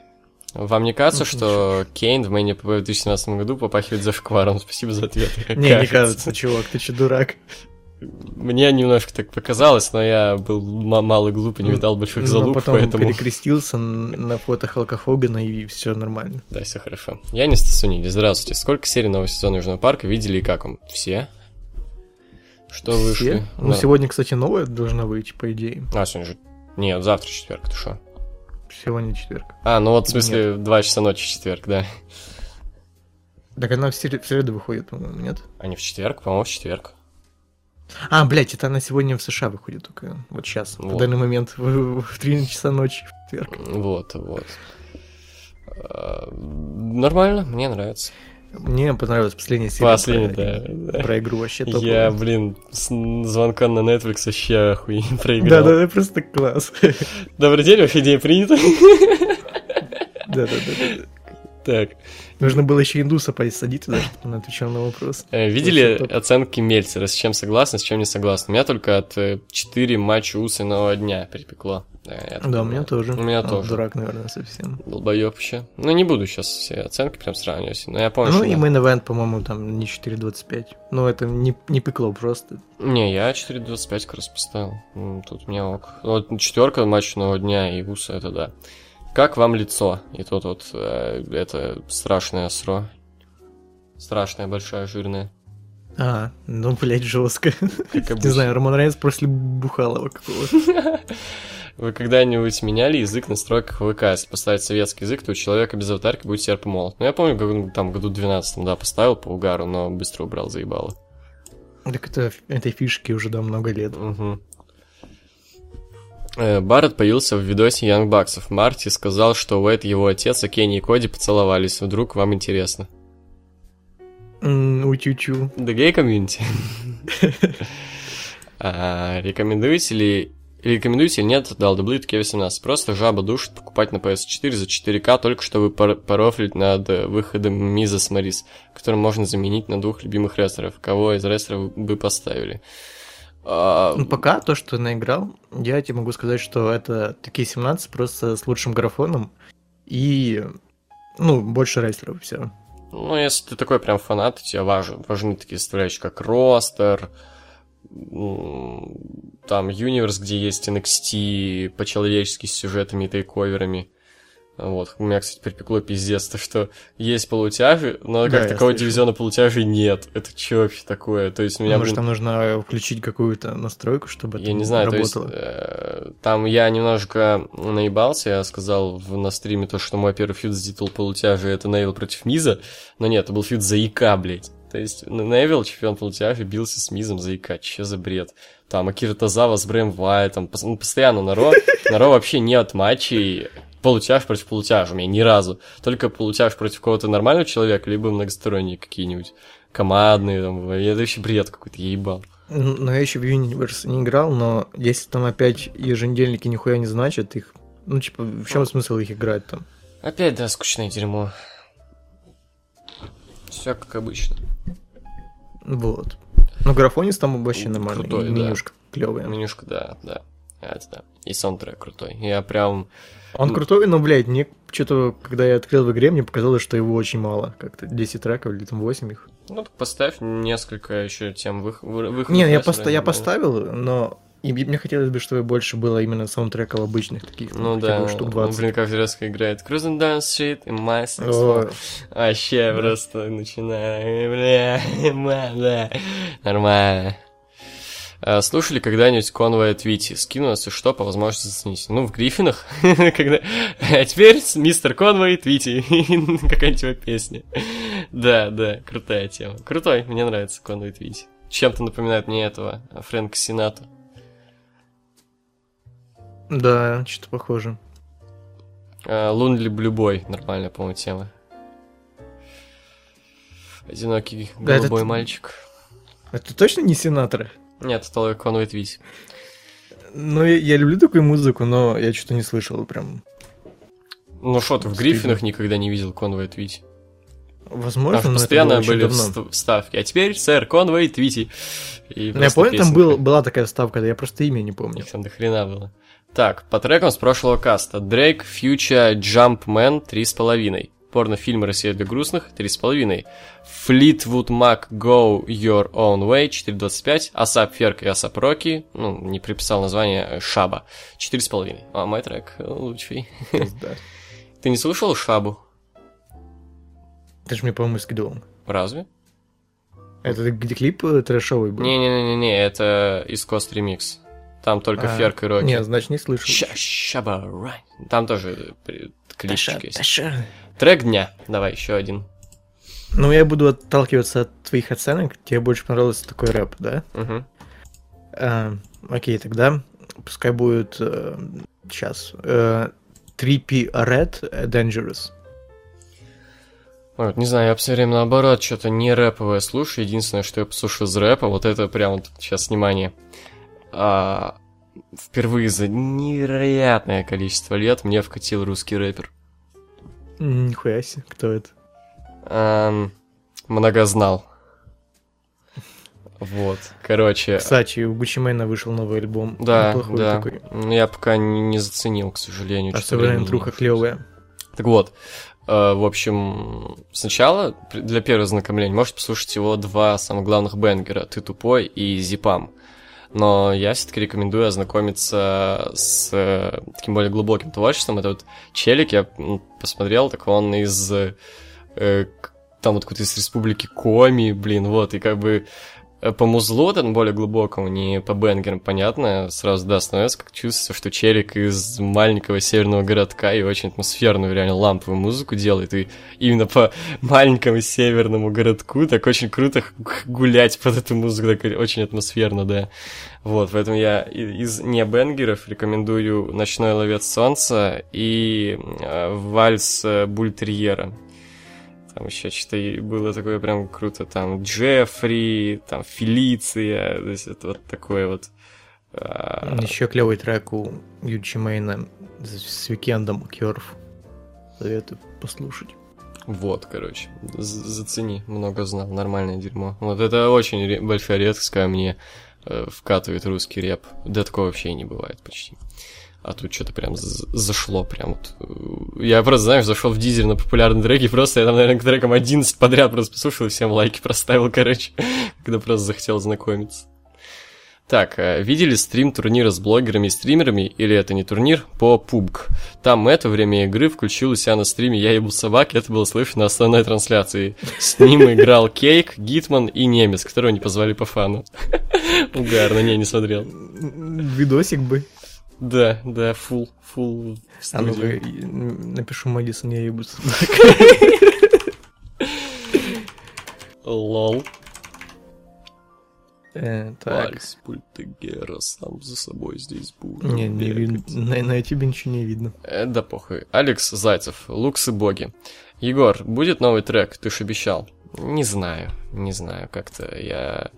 Вам не кажется, Ну, что Кейн в мейне в 2017 году попахивает зашкваром? Спасибо за ответ. Не, не кажется, чувак, ты че дурак? Мне немножко так показалось, но я был молод, глуп и не видал больших Но залуп, Ну, потом поэтому... перекрестился на фото Халка Хогана и все нормально. Да, все хорошо. Я не Стасунили. Здравствуйте. Сколько серий нового сезона Южного парка видели и как вам? Все? Что вышли? Все? Ну, Да. сегодня, кстати, новая должна выйти, по идее. А, сегодня же... Нет, завтра четверг, ты что? Сегодня четверг. А, ну вот в смысле два часа ночи четверг, да. Так она в сре- в среду выходит, по-моему, нет? А не в четверг, по-моему, в четверг. А, блядь, это она сегодня в США выходит только. Вот сейчас, в Вот. данный момент, в, в 3 часа ночи, в четверг. Вот, вот. А, Нормально, мне нравится. Мне понравилась последняя серия Последний, про, да, да. про игру вообще топовая. Я, блин, с звонка на Netflix вообще охуенно проиграл. да, да, просто класс. Добрый день, вообще идея принята. Да, да, да, да. Так, Нужно было еще индуса посадить туда, чтобы он отвечал на вопрос. э, видели оценки Мельцера? С чем согласны, с чем не согласны? У меня только от 4 матча Усиного дня припекло. Да, так Да, у меня тоже. У меня Он тоже. Дурак, наверное, совсем. Долбоёб еще. Ну, не буду сейчас все оценки прям сравнивать, но я помню, Ну и main event, по-моему, там не 4.25. Ну, это не, не пекло просто. Не, я 4.25 как раз поставил. Тут у меня ок. Вот четверка матчного дня и Уса, это да. Как вам лицо? И тут вот э, это страшное сро. Страшное, большое, жирное. А, ну, блядь, жестко. Не знаю, Роман Рейнс после Бухалова какого-то. Вы когда-нибудь меняли язык в настройках ВК? Если поставить советский язык, то у человека без аватарки будет серп и молот. Ну, я помню, как, там, году 12 да, поставил по угару, но быстро убрал, заебало. Так это этой фишки уже, да, много лет. Мгм. Э, Барретт появился в видосе Янг Баксов. Марти сказал, что Уэйд его отец, а Кенни и Коди поцеловались. Вдруг вам интересно. Утю-чу. Да гей комьюнити. А, Рекомендуете ли Рекомендуете или нет WWE 2K18? Просто жаба душит покупать на PS4 за 4К, только чтобы пор- порофлить над э, выходом Миза с Марис, который можно заменить на двух любимых рестлеров. Кого из рестлеров бы поставили? А, Ну, пока то, что наиграл, я тебе могу сказать, что это такие 17 просто с лучшим графоном и, ну, больше рестлеров, все. Ну, если ты такой прям фанат, тебе важен, важны такие составляющие, как ростер, там, Universe, где есть NXT по-человечески с сюжетами и тейковерами. Вот, у меня, кстати, припекло пиздец, то что есть полутяжи, но Да, как такого дивизиона полутяжей нет. Это что вообще такое? То есть меня, Может, блин, там нужно включить какую-то настройку, чтобы я не знаю, то есть, работало. э, там я немножко наебался, я сказал в, на стриме то, что мой первый фьюд за титул полутяжи это Невил против Миза, но нет, это был фьюд за ИК, блядь. То есть Невил, чемпион полутяжи, бился с Мизом за ИК, че за бред? Там Акира Тазава с Брэм Вайтом, ну, постоянно на Ро, на Ро вообще нет матчей полутяж против полутяжа, у меня ни разу. Только полутяж против кого-то нормального человека, либо многосторонние какие-нибудь командные, там, это вообще бред какой-то, я ебал. Ну, Но я еще в Universe не играл, но если там опять еженедельники нихуя не значат, их... Ну, типа, в чем смысл их играть там? Опять, да, скучное дерьмо. Все как обычно. Вот. Ну, графонис там вообще нормальный, Крутой, и да. менюшка клевая. Менюшка, да, да. Это да. И саундтрек крутой. Я прям... Он Ну. крутой, но, блядь, мне что-то, когда я открыл в игре, мне показалось, что его очень мало. Как-то 10 треков или там 8 их. Ну, так поставь несколько еще тем вых... вы- выходов. Не, я, рестлера, поста- я да. поставил, но и мне хотелось бы, чтобы больше было именно саундтреков обычных таких, там, Ну да, бы штук ну, 20. блин, как резко играет. Cruising down street six О, Вообще просто начинаю, бля, бля, Нормально. Э, Слушали когда-нибудь Конвоя Твити? Скину, если что, по возможности зацените. Ну, в Гриффинах. когда... А теперь мистер Конвой Твити. Какая-нибудь его песня. да, да, крутая тема. Крутой, мне нравится Конвой Твити. Чем-то напоминает мне этого Фрэнка Сината. Да, что-то похоже. Лунли Блюбой, нормальная, по-моему, тема. Одинокий голубой это- мальчик. Это точно не сенаторы? Нет, это Конвой Твити. Ну, я, я люблю такую музыку, но я что-то не слышал прям. Ну что, ты в Стыдно. Гриффинах никогда не видел Конвей Твитти? Возможно, Там было постоянно были давно. вст- вставки. А теперь сэр Конвей Твитти. И Ну, я помню, там песенка. был, была такая вставка, да я просто имя не помню. Их там до хрена было. Так, по трекам с прошлого каста. Дрейк, Future, Jumpman 3,5. Порнофильмы Россия для грустных 3,5. Fleetwood Mac Go Your Own Way 4,25. A$AP Ferg и A$AP Rocky. Ну, не приписал название э, Shabba 4,5. А мой трек э, лучший. Ты не слушал Шабу? Ты же мне, по-моему, скидывал. Разве? Это где клип э, трэшовый был? Не-не-не-не, это из Кост Ремикс. Там только А, Ферк и Роки. Не, значит, не слышал. Ща- Рай. Там тоже клипчик есть. Таша. Трек дня. Давай, еще один. Ну, я буду отталкиваться от твоих оценок. Тебе больше понравился такой рэп, да? Мгм. А, окей, тогда пускай будет сейчас. 3P Red э, Dangerous. Вот не знаю, я все время наоборот что-то не рэповое слушаю. Единственное, что я послушаю из рэпа, вот это прям вот сейчас внимание. А, впервые за невероятное количество лет мне вкатил русский рэпер. Нихуя себе, кто это? Ам, многознал. Вот, короче. Кстати, у Гуччи Мэйна вышел новый альбом. Да, Неплохой да. такой. Ну, Я пока не, не заценил, к сожалению. А что-то современная времени труха не клевая. Так вот, э, в общем, сначала для первого знакомления можете послушать его два самых главных бенгера «Ты тупой» и «Зипам». Но я все-таки рекомендую ознакомиться с э, таким более глубоким творчеством. Это вот челик, я посмотрел, так он из... э, там вот какой-то из республики Коми, блин, вот, и как бы по музлу, там более глубокому, не по бенгерам, понятно, сразу, да, становится как чувствуется, что челик из маленького северного городка и очень атмосферную, реально ламповую музыку делает, и именно по маленькому северному городку так очень круто гулять под эту музыку, так очень атмосферно, да. Вот, поэтому я из не бенгеров рекомендую «Ночной ловец солнца» и э, «Вальс э, бультерьера». Там еще что-то было такое прям круто, там Джеффри, там Фелиция, то есть это вот такое вот... а, Еще клевый трек у Гуччи Мэйна с Уикендом Кёрф. Советую послушать. Вот, короче, зацени, много знал, нормальное дерьмо. Вот это очень большая редкость, когда мне э, вкатывает русский рэп. Да такого вообще и не бывает почти. А тут что-то прям зашло, прям вот. э, Я просто, знаешь, зашел в дизель на популярные треки, просто я там, наверное, к трекам 11 подряд просто послушал и всем лайки проставил, короче, когда просто захотел знакомиться. Так, э, видели стрим турнира с блогерами и стримерами, или это не турнир, по PUBG? Там Мэтт во время игры включил у себя на стриме «Я ебу собак», это было слышно на основной трансляции. С ним играл Кейк, Гитман и Немец, которого не позвали по фану. Угарно, не, не смотрел. Видосик бы. Да, да, фул, фул А ну напишу Мэдисон, я ебу Лол. Э, Так. Пультегера сам за собой здесь буду Не, не видно. На, на ютубе ничего не видно. Э, да похуй. Алекс Зайцев, Лукс и Боги. Егор, будет новый трек? Ты ж обещал. Не знаю, не знаю, как-то я...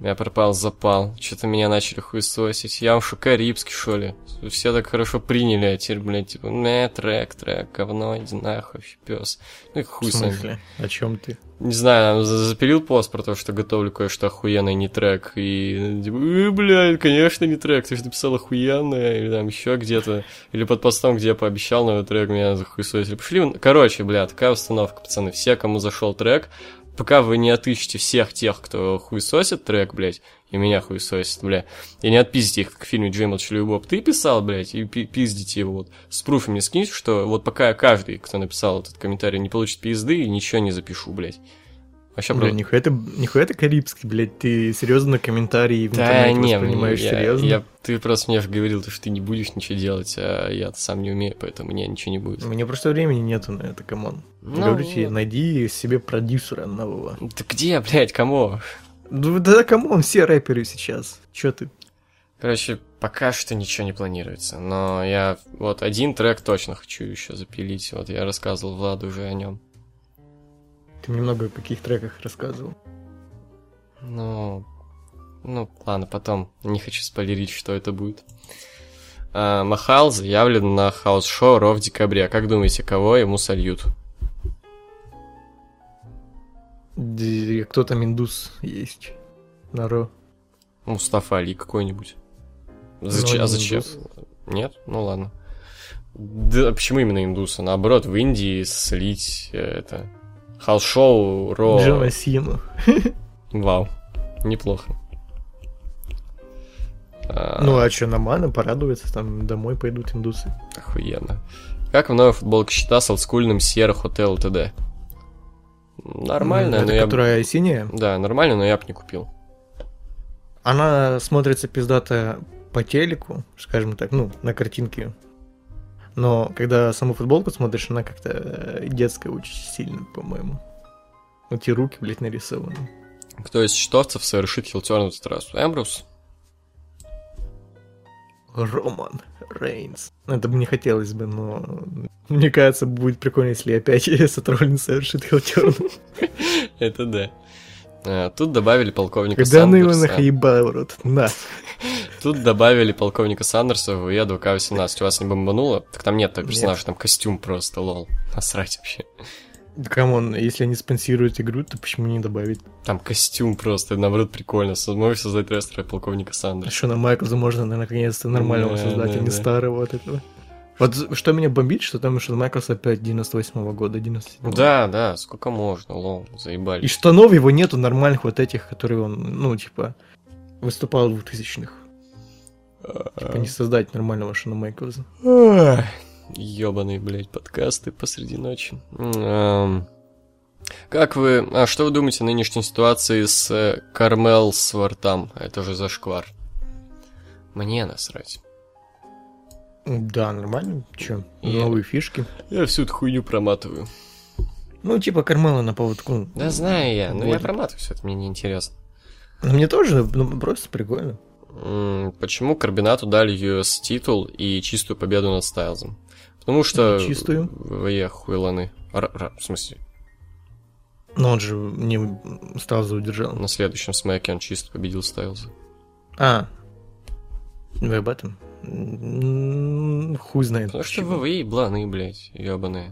Я пропал запал, что-то меня начали хуесосить. Я уж карибский, что ли. Все так хорошо приняли, а теперь, блядь, типа, не, трек, трек, говно, иди нахуй, вообще пес. Ну и В хуй с ним. смысле? О чем ты? Не знаю, запилил пост про то, что готовлю кое-что охуенное, не трек. И типа, «Э, блядь, конечно, не трек, ты же написал охуенное, или там еще где-то. Или под постом, где я пообещал новый трек, меня захуесосили. Пошли, короче, бля, такая установка, пацаны. Все, кому зашел трек, пока вы не отыщете всех тех, кто хуесосит трек, блядь, и меня хуесосит, бля, и не отпиздите их, как в фильме Джей Молчаливый Боб. Ты писал, блядь, и пи- пиздите его вот. С пруфом мне скинь, что вот пока каждый, кто написал этот комментарий, не получит пизды, ничего не запишу, блядь. Вообще, бро- нихуя ты, нихуя ты карибский, блядь, ты серьезно комментарии в Да, не, воспринимаешь я- серьезно? я- ты просто мне говорил, что ты не будешь ничего делать, а я сам не умею, поэтому мне ничего не будет. Мне просто времени нету на это, come on. Ну, Говорю тебе, вот. найди себе продюсера нового. Да где, блядь, кому? Ну да, come on, все рэперы сейчас. Чё ты? Короче, пока что ничего не планируется, но я вот один трек точно хочу еще запилить, вот я рассказывал Владу уже о нем. Ты мне много о каких треках рассказывал. Ну, ну, ладно, потом. Не хочу спойлерить, что это будет. А, Махал заявлен на house show Raw в декабре. Как думаете, кого ему сольют? Кто там индус есть? На Raw. Мустафа Али какой-нибудь. Зачем? Ну, а не зачем? индус. Нет? Ну ладно. Да почему именно индуса? Наоборот, в Индии слить э, это... Хаус-шоу Ро... Джона Сину. Вау. Неплохо. А, Ну а чё, на мана порадуется, там домой пойдут индусы. Охуенно. Как в новой футболке счета с олдскульным Sierra Hotel ТД? Нормально, Это но я... которая синяя. Да, нормально, но я бы не купил. Она смотрится пиздато по телеку, скажем так, ну, на картинке. Но когда саму футболку смотришь, она как-то э, детская очень сильно, по-моему. Эти руки, блядь, нарисованы. Кто из счетовцев совершит хилтерн в этот раз? Эмбрус? Роман Рейнс. Ну, Это бы не хотелось бы, но мне кажется, будет прикольно, если опять Сатролин совершит хилтерн. Это да. А, Тут добавили полковника Когда она его Сандерса. нахаебала в рот. На. Тут добавили полковника Сандерса в WWE 2K18. У вас не бомбануло? Так там нет персонажа, там костюм просто, lol. Насрать вообще. Come on, если они спонсируют игру, то почему не добавить? Там костюм просто, наоборот, прикольно. Можешь создать рестлера полковника Сандерса. Шона Майклза можно наконец-то нормального Да, создать, да, а не да. старого вот этого. Вот что меня бомбит, что там Шон Майклс опять 98 года, 97 Да, да, сколько можно, лол, И заебали. штанов его нету нормальных вот этих, которые он, ну, типа, выступал в 2000-х. Типа не создать нормального Шона Майклза. Ёбаные, блядь, подкасты посреди ночи. Как вы... А что вы думаете о нынешней ситуации с э, Кармел Свартам? Это же зашквар. Мне насрать. Да, нормально. Че, Я- новые фишки. Я всю эту хуйню проматываю. Ну, типа Кармела на поводку. Да знаю я, но я Вот. проматываю все это, мне неинтересно. Ну, Мне тоже, ну, просто прикольно. Почему Карбинату дали US титул и чистую победу над Стайлзом? Потому что... Чистую? Вы хуйланы. Р- р- В смысле, Но он же не Сталза удержал. на следующем смеке он чисто победил Стайлза. А, вы об этом? Хуй знает. Потому что почему. ВВЕ бланы, блядь, ёбаные.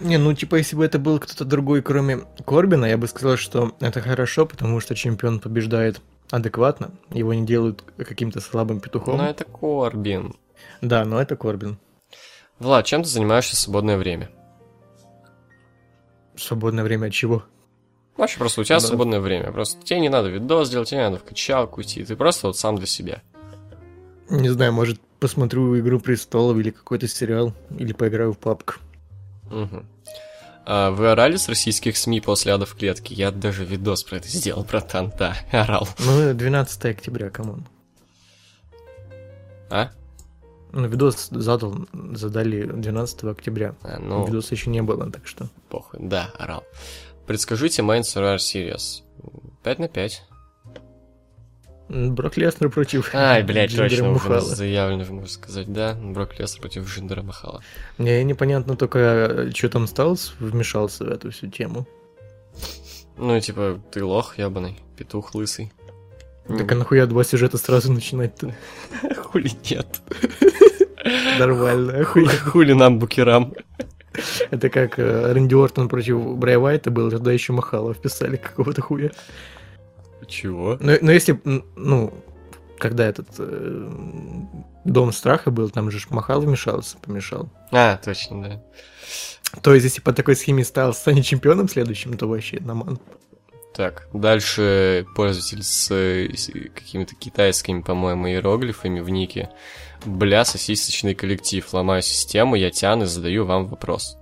Не, ну типа, если бы это был кто-то другой, кроме Корбина, я бы сказал, что это хорошо, потому что чемпион побеждает адекватно, его не делают каким-то слабым петухом. Но это Корбин. Да, но это Корбин. Влад, чем ты занимаешься в свободное время? Свободное время от чего? Вообще просто у тебя Да. свободное время. Просто тебе не надо видос делать, тебе не надо в качалку идти. Ты просто вот сам для себя. Не знаю, может, посмотрю «Игру престолов» или какой-то сериал, или поиграю в PUBG. Мгм. А вы орали с российских СМИ после ада в клетке? Я даже видос про это сделал, братан, да, орал. Ну, 12 октября, come on. А? Ну, видос задал, задали 12 октября. А, ну, Видоса еще не было, так что... похуй, да, орал. Предскажите Main Survivor Series. 5 на 5. Брок Леснер против Ай, блядь, Джиндера точно, уже Махала. заявлено, можно сказать, да? Брок Леснер против Жиндера Махала. Мне непонятно только, что там Сталс вмешался в эту всю тему. Ну, типа, ты лох ебаный, петух лысый. Так а нахуя два сюжета сразу начинать-то? Хули нет. Нормально, охуенно. Хули нам, букерам. Это как э, Рэнди Ортон против Брайя Уайта был, тогда еще Махала вписали какого-то хуя. Чего? Но, но если, ну, когда этот э, Дом Страха был, там же Махал вмешался, помешал. А, точно, да. То есть, если по такой схеме стал станет чемпионом следующим, то вообще наман. Так, дальше пользователь с, э, с какими-то китайскими, по-моему, иероглифами в нике. Бля, сосисочный коллектив. Ломаю систему, я тяну и задаю вам вопрос.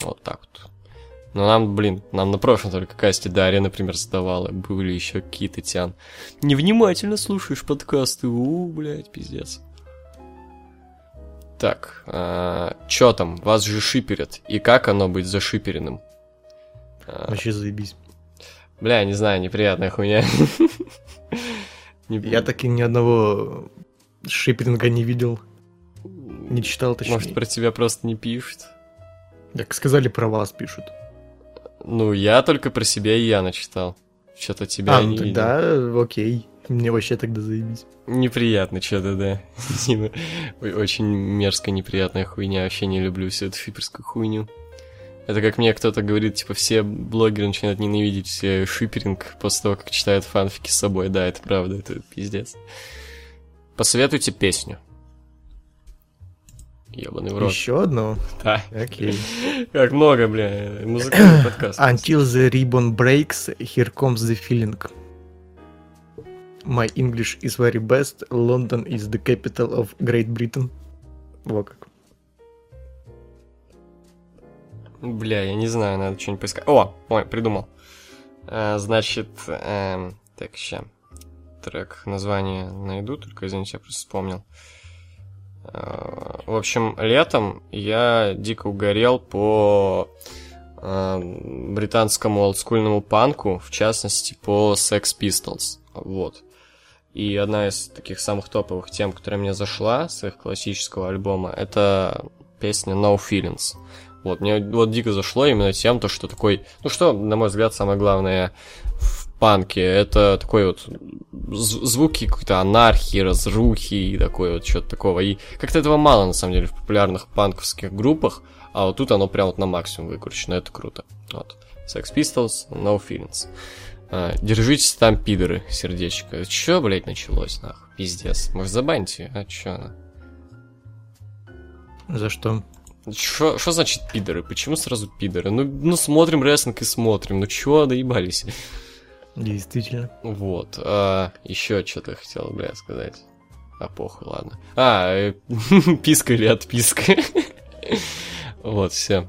Вот так вот. Но нам, блин, нам на прошлом только касте Дарья, например, задавала. Были еще какие-то тян. Невнимательно слушаешь подкасты. У, блядь, пиздец. Так, а, чё там? Вас же шиперят. И как оно быть зашиперенным? А, Вообще заебись. бля, не знаю, неприятная хуйня. Я таки ни одного шиперинга не видел. Не читал, точнее. Может, про тебя просто не пишут? Как сказали, про вас пишут. Ну, я только про себя и я начитал. Что-то тебя а, не ну видел. тогда окей. Мне вообще тогда заебись. Неприятно что-то, да. Очень мерзкая, неприятная хуйня. Вообще не люблю всю эту шиперскую хуйню. Это как мне кто-то говорит, типа, все блогеры начинают ненавидеть э, шиперинг после того, как читают фанфики с собой. Да, это правда, это пиздец. Посоветуйте песню. Ебаный в рот. Еще одно? Да. Окей. Как много, бля, музыкальный подкаст. Until the ribbon breaks, here comes the feeling. My English is very best. London is the capital of Great Britain. Во как. Бля, я не знаю, надо что-нибудь поискать. О, ой, придумал. А, значит, эм, так, ща. Трек, название найду, только, извините, я просто вспомнил. В общем, летом я дико угорел по а, британскому олдскульному панку, в частности, по Sex Pistols. Вот. И одна из таких самых топовых тем, которая мне зашла с их классического альбома, это песня No Feelings. Вот, мне вот дико зашло именно тем, то, что такой, ну что, на мой взгляд, самое главное в панке, это такой вот звуки какой-то анархии, разрухи и такой вот что-то такого. И как-то этого мало, на самом деле, в популярных панковских группах, а вот тут оно прям вот на максимум выкручено, это круто. Вот. Sex Pistols, No Feelings. А, держитесь там, пидоры, сердечко. Чё, блядь, началось, нахуй? Пиздец. Может, забаньте? А чё? За что? Что значит пидоры? Почему сразу пидоры? Ну, ну смотрим рестлинг и смотрим. Ну чё, доебались? Действительно. Вот. А, еще что-то хотел, бля, сказать. А похуй, ладно. А, э, писка или отписка. Вот, все.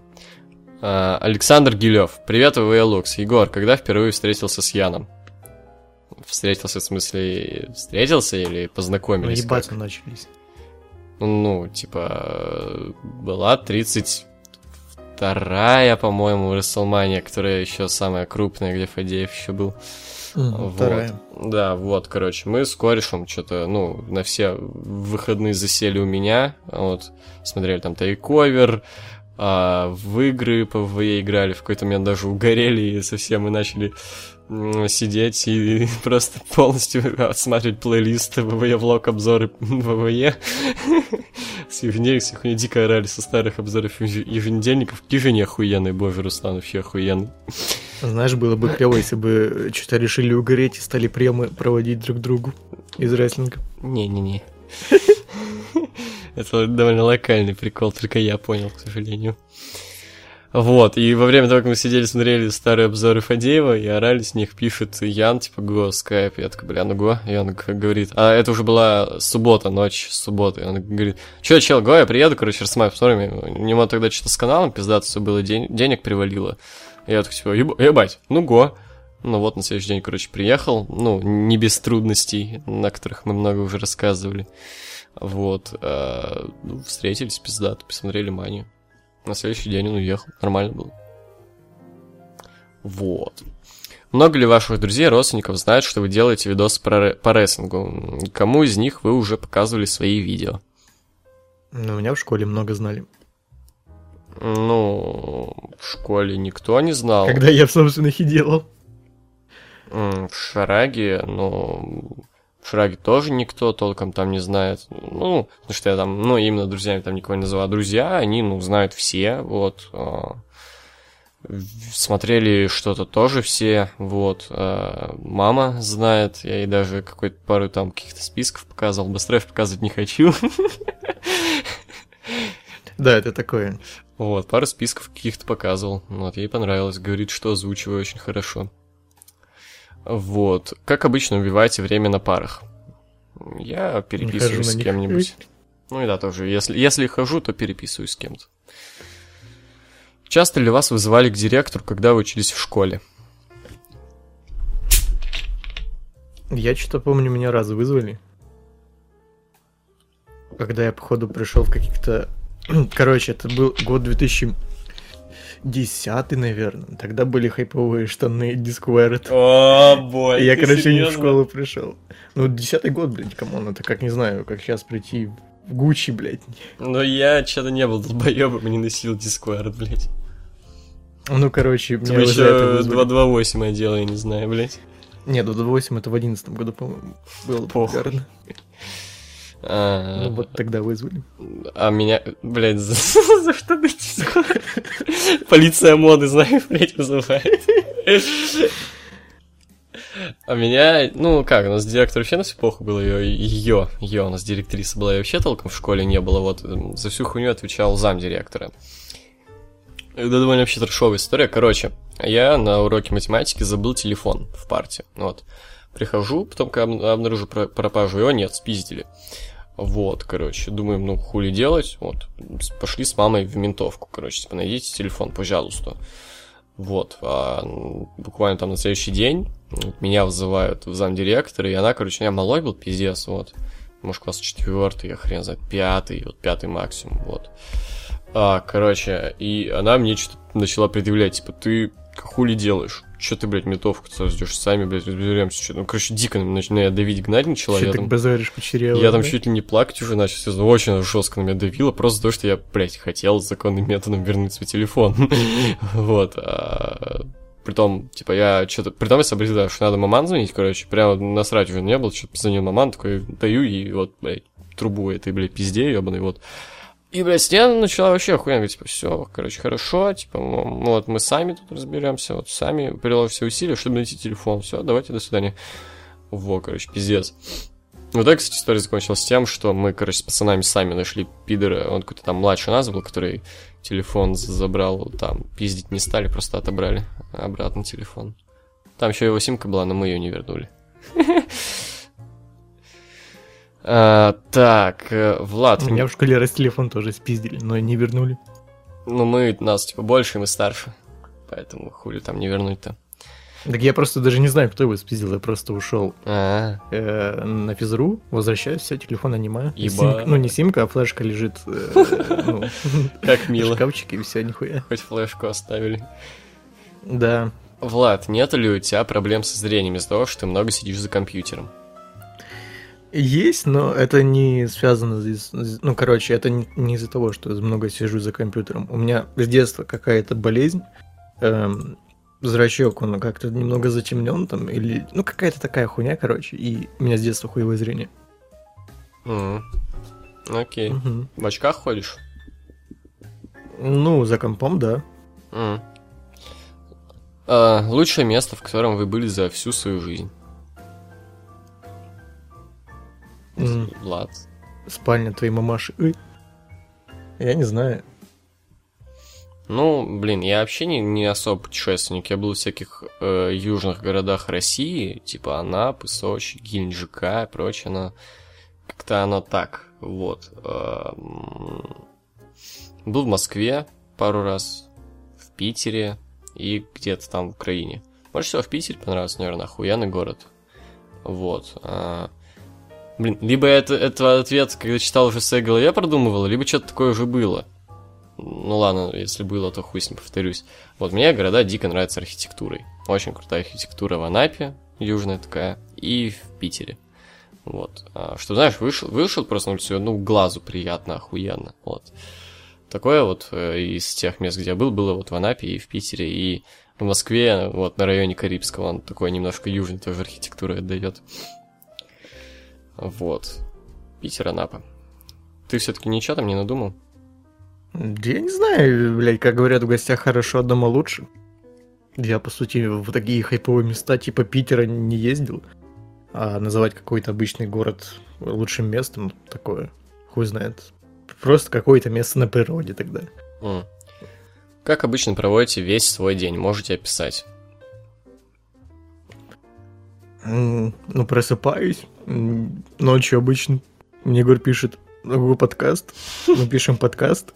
Александр Гилев. Привет, ВВЛукс. Егор, когда впервые встретился с Яном? Встретился, в смысле, встретился или познакомились? как? Наебаться начались. Ну, типа, была 32-я, по-моему, Расселмания, которая еще самая крупная, где Фадеев еще был. Вот. Вторая. Да, вот, короче, мы с корешем что-то, ну, на все выходные засели у меня, вот, смотрели там тайковер, а, в игры по ВВЕ играли, в какой-то момент даже угорели и совсем мы начали сидеть и просто полностью отсматривать плейлист ВВЕ, влог, обзоры ВВЕ. С еженедельник, с хуйней дико орали со старых обзоров еж- еженедельников. Какие же они охуенные, боже, Руслан, вообще охуенный. Знаешь, было бы клево, если бы что-то решили угореть и стали премы проводить друг другу из рестлинга. Не-не-не. Это довольно локальный прикол, только я понял, к сожалению. Вот, и во время того, как мы сидели, смотрели старые обзоры Фадеева, и орали с них, пишет Ян, типа, го, скайп, я такой, бля, ну го, г- говорит, а это уже была суббота, ночь субботы, он говорит, чё, чел, го, я приеду, короче, рассматриваю, посмотрим, у него тогда что-то с каналом пиздато все было, день- денег привалило, я такой, типа, «Еб- ебать, ну го, ну вот, на следующий день, короче, приехал, ну, не без трудностей, на которых мы много уже рассказывали. Вот, э, ну, встретились, пиздато, посмотрели манию. На следующий день он уехал, нормально было. Вот. Много ли ваших друзей, родственников знают, что вы делаете видосы про по рестлингу? Кому из них вы уже показывали свои видео? Ну, меня в школе много знали. Ну, в школе никто не знал. Когда я, собственно, их и делал. В Шараге, ну, в Шараге тоже никто толком там не знает. Ну, потому что я там, ну, именно друзьями там никого не называл. Друзья, они, ну, знают все, вот. а, Смотрели что-то тоже все, вот. а, Мама знает, я ей даже какой-то пару там каких-то списков показывал. Быстрее показывать не хочу. Да, это такое. Вот, пару списков каких-то показывал. Вот, ей понравилось. Говорит, что озвучиваю очень хорошо. Вот. Как обычно убиваете время на парах? Я переписываюсь с кем-нибудь. Ну и да, тоже. Если, если хожу, то переписываюсь с кем-то. Часто ли вас вызывали к директору, когда вы учились в школе? Я что-то помню, меня раз вызвали. Когда я, походу, пришел в каких-то... Короче, это был год 2010, наверное. Тогда были хайповые штаны Discord. Oh boy, я, короче, не в школу пришел. Ну, десятый год, блядь, come on, это как, не знаю, как сейчас прийти в Гуччи, блядь. Ну, я что-то не был долбоебом и не носил Discord, блядь. Ну, короче, меня Типа еще 228 отдел, я не знаю, блядь. Нет, 228 это в 11 году, по-моему, было популярно. А, ну вот тогда вызвали. А меня, блядь, за, за что ты Полиция моды, знаешь, блядь, вызывает. А меня, ну как, у нас директор вообще на все плохо было, ее, ее, ее, у нас директриса была, и вообще толком в школе не было, вот, за всю хуйню отвечал зам директора. Это довольно вообще трешовая история, короче, я на уроке математики забыл телефон в парте, вот. Прихожу, потом обнаружу пропажу, его нет, спиздили. Вот, короче, думаем, ну, хули делать, вот, пошли с мамой в ментовку, короче, типа, найдите телефон, пожалуйста. Вот, а буквально там на следующий день меня вызывают в замдиректора, и она, короче, у меня малой был пиздец, вот. Может, класс четвертый, я хрен знает, пятый, вот пятый максимум, вот. А, короче, и она мне что-то начала предъявлять, типа, ты хули делаешь? Че ты, блядь, метовку ждешь сами, блядь, разберемся. Что? Ну, короче, дико начинаю давить, гнать начала. Я ты там, базаришь кучеряво, Я да? там чуть ли не плакать уже начал. Все, очень жестко на меня давило, просто то, что я, блядь, хотел законным методом вернуть свой телефон. Вот. А, притом, типа, я что-то... Притом я сообразил, что надо маман звонить, короче, прямо насрать уже не было, что-то позвонил маман, такой, даю, и вот, блядь, трубу этой, блядь, пизде ебаный, вот. И, блядь, Стена начала вообще охуенно типа, все, короче, хорошо, типа, вот мы сами тут разберемся, вот сами приложим все усилия, чтобы найти телефон, все, давайте, до свидания. Во, короче, пиздец. Вот так, кстати, история закончилась тем, что мы, короче, с пацанами сами нашли пидора, он какой-то там младший нас был, который телефон забрал, там, пиздить не стали, просто отобрали обратно телефон. Там еще его симка была, но мы ее не вернули. А, так, э, Влад. У меня в школе раз телефон тоже спиздили, но не вернули. Ну, мы, нас, типа, больше, мы старше. Поэтому хули там не вернуть-то. Так я просто даже не знаю, кто его спиздил, я просто ушел а. э, на физру, возвращаюсь, все, телефон анима. Еба. ну, не симка, а флешка лежит э, ну, как мило. в шкафчике, и все, нихуя. Хоть флешку оставили. Да. Влад, нет ли у тебя проблем со зрением из-за того, что ты много сидишь за компьютером? Есть, но это не связано с... Ну, короче, это не, из-за того, что я много сижу за компьютером. У меня с детства какая-то болезнь. Эм, зрачок, он как-то немного затемнен там, или... Ну, какая-то такая хуйня, короче, и у меня с детства хуевое зрение. Mm. Окей. Mm-hmm. В очках ходишь? Ну, за компом, да. Mm. А, лучшее место, в котором вы были за всю свою жизнь? Mm. Влад. Спальня твоей мамаши. Ой. Я не знаю. Ну, блин, я вообще не, не особо путешественник. Я был в всяких э, южных городах России, типа Анапы, Сочи, Геленджика и прочее, но как-то оно так, вот. Э, был в Москве пару раз, в Питере и где-то там в Украине. Больше всего в Питере понравился, наверное, охуенный город. Вот. Э, Блин, либо это, это ответ, когда читал уже в своей голове, продумывал, либо что-то такое уже было. Ну ладно, если было, то хуй с ним повторюсь. Вот мне города дико нравятся архитектурой. Очень крутая архитектура в Анапе, южная такая, и в Питере. Вот. А, что, знаешь, вышел, вышел просто на улицу, ну, глазу приятно, охуенно. Вот. Такое вот э, из тех мест, где я был, было вот в Анапе и в Питере, и в Москве, вот на районе Карибского, он такой немножко южный тоже архитектурой отдает. Вот. Питер, Анапа. Ты все-таки ничего там не надумал? Я не знаю, блядь, как говорят, в гостях хорошо, а дома лучше. Я, по сути, в такие хайповые места типа Питера не ездил. А называть какой-то обычный город лучшим местом, такое, хуй знает. Просто какое-то место на природе тогда. Mm. Как обычно проводите весь свой день? Можете описать? Ну, просыпаюсь. Ночью обычно. Мне Егор пишет Google подкаст. Мы пишем подкаст.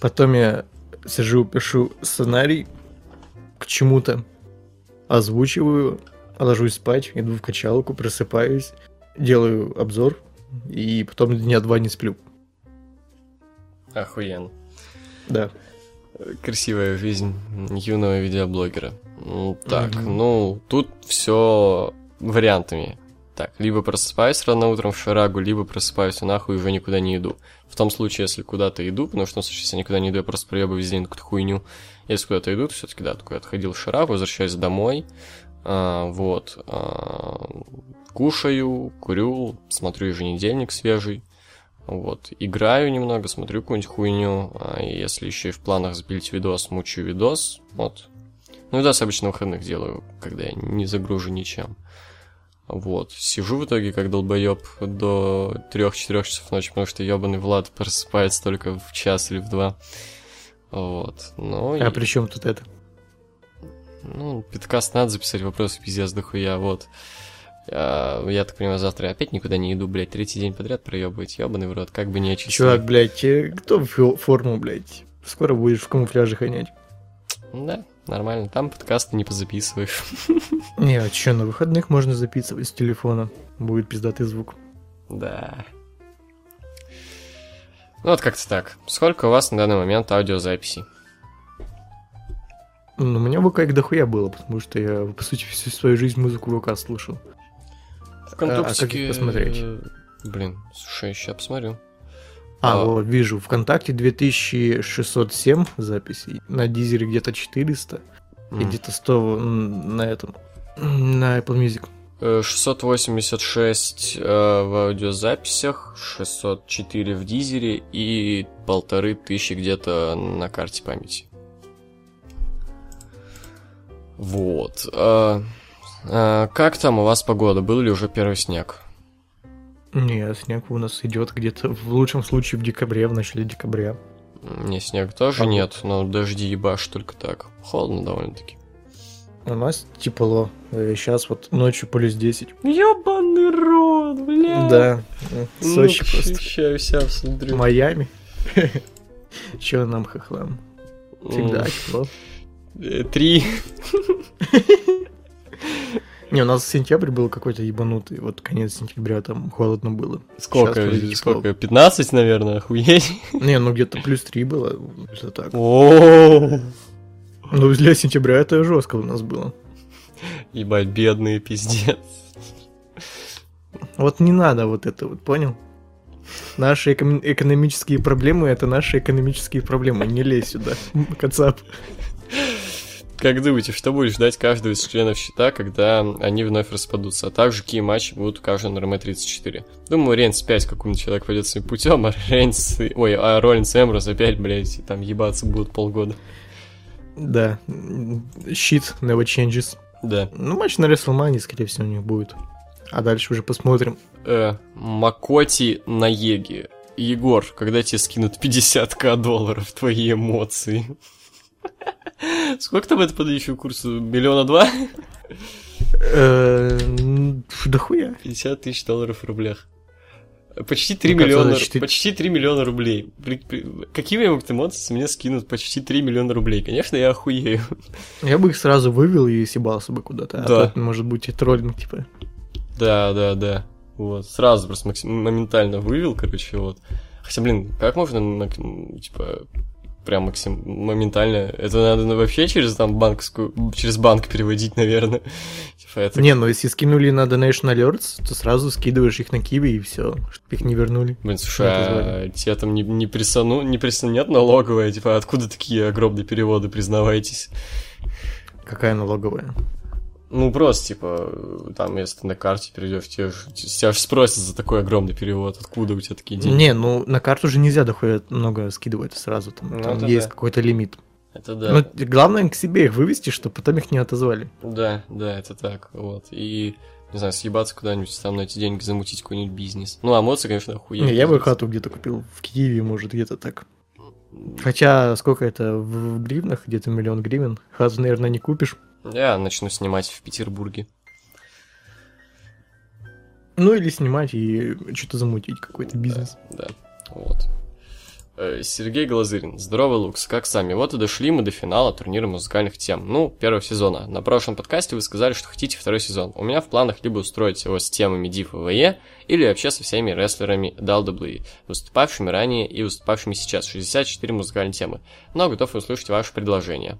Потом я сижу, пишу сценарий к чему-то, озвучиваю, ложусь спать, иду в качалку, просыпаюсь, делаю обзор, и потом дня два не сплю. Охуенно. Да. Красивая жизнь юного видеоблогера. Ну, Так, Мгм. ну, тут все вариантами. Так, либо просыпаюсь рано утром в шарагу, либо просыпаюсь и нахуй и уже никуда не иду. В том случае, если куда-то иду, потому что, ну, слушай, если я никуда не иду, я просто проебываю весь день какую-то хуйню. Если куда-то иду, то все-таки, да, такой отходил в шарагу, возвращаюсь домой, а, вот, а, кушаю, курю, смотрю еженедельник свежий, вот, играю немного, смотрю какую-нибудь хуйню, а если еще и в планах запилить видос, мучаю видос, вот. Ну, видос обычно на выходных делаю, когда я не загружу ничем. Вот. Сижу в итоге как долбоеб до 3-4 часов ночи, потому что ебаный Влад просыпается только в час или в два. Вот. Ну, А и- при чем тут это? ну, подкаст надо записать, вопросы пиздец дохуя, вот. А, я так понимаю, завтра я опять никуда не иду, блядь, третий день подряд проебывать, ебаный в рот, как бы не очистить. Чувак, блядь, э, кто в форму, блядь? Скоро будешь в камуфляже гонять. Да, нормально, там подкасты не позаписываешь. Не, а чё, на выходных можно записывать с телефона. Будет пиздатый звук. Да. Ну вот как-то так. Сколько у вас на данный момент аудиозаписей? Ну, у меня ВК их дохуя было, потому что я, по сути, всю свою жизнь музыку ВК слушал. В а как их посмотреть? Блин, слушай, сейчас посмотрю. А, А. вот, вижу, ВКонтакте 2607 записей, на Дизере где-то 400, и М. где-то 100 м, на этом, на Apple Music. Э, 686 э, в аудиозаписях, 604 в дизере и полторы тысячи где-то на карте памяти. Вот. Э, э, как там у вас погода? Был ли уже первый снег? Не, снег у нас идет где-то в лучшем случае в декабре, в начале декабря. Не, снег тоже А нет, но дожди ебашь только так. Холодно довольно-таки. У нас тепло. Сейчас вот ночью плюс 10. Ёбаный рот, бля. Да, э, Сочи просто. Сейчас я смотрю. Майами. Чё нам хохлам? Всегда тепло. Э, Три. Не, у нас сентябрь был какой-то ебанутый. Вот конец сентября там холодно было. Сколько? Тепло. Сколько? 15, наверное, охуеть. Не, ну где-то плюс 3 было. Это так. О, Ну, для сентября это жестко у нас было. Ебать, бедные, пиздец. Вот не надо вот это вот, понял? Наши эконом- экономические проблемы это наши экономические проблемы. Не лезь сюда, кацап. Как думаете, что будет ждать каждого из членов щита, когда они вновь распадутся? А также какие матчи будут у каждого на РМ-34? Думаю, Рейнс 5 какой-нибудь человек пойдет своим путем, а Рейнс... Ой, а Роллинс и Эмрос опять, блядь, там ебаться будут полгода. Да, щит never changes. Да. Ну, матч на Рестлмане, скорее всего, у них будет. А дальше уже посмотрим. Э, Макоти на Еге. Егор, когда тебе скинут 50к долларов, твои эмоции? Сколько там это по нынешнему курсу? Миллиона два? Э, Да хуя. 50 тысяч долларов в рублях. Почти 3 Ну, миллиона, почти 3 миллиона рублей. При- при- Какими эмоции меня скинут почти 3 миллиона рублей? Конечно, я охуею. Я бы их сразу вывел и съебался бы куда-то. А Да. может быть, и троллинг, типа. Да, да, да. Вот, сразу просто максим- моментально вывел, короче, вот. Хотя, блин, как можно, типа, прям максим моментально? Это надо ну, вообще через там банковскую, через банк переводить, наверное. Типа, это... Не, ну если скинули на Donation Alerts, то сразу скидываешь их на Киви и все, чтобы их не вернули. Блин, слушай, а тебя там не, не, присану, не присанет налоговая? Типа, откуда такие огромные переводы, признавайтесь? Какая налоговая? Ну, просто, типа, там, если ты на карте перейдешь, тебя, тебя же спросят за такой огромный перевод, откуда у тебя такие деньги. Не, ну на карту же нельзя дохуя много скидывать сразу, там, Ну, там есть да. какой-то лимит. Это да. Но главное к себе их вывести, чтобы потом их не отозвали. Да, да, это так, вот. И, не знаю, съебаться куда-нибудь, там на эти деньги замутить какой-нибудь бизнес. Ну, а эмоции, конечно, охуенно. Не, я бы хату где-то купил в Киеве, может, где-то так. Хотя, сколько это в в гривнах? Где-то миллион гривен. Хату, наверное, не купишь. Я начну снимать в Петербурге. Ну, или снимать и что-то замутить, какой-то бизнес. Да, вот. Э, Сергей Глазырин. Здорово, Лукс. Как сами? Вот и дошли мы до финала турнира музыкальных тем. Ну, первого сезона. На прошлом подкасте вы сказали, что хотите второй сезон. У меня в планах либо устроить его с темами Див и ВЕ, или вообще со всеми рестлерами WWE, выступавшими ранее и выступавшими сейчас. 64 музыкальные темы. Но готов услышать ваше предложение.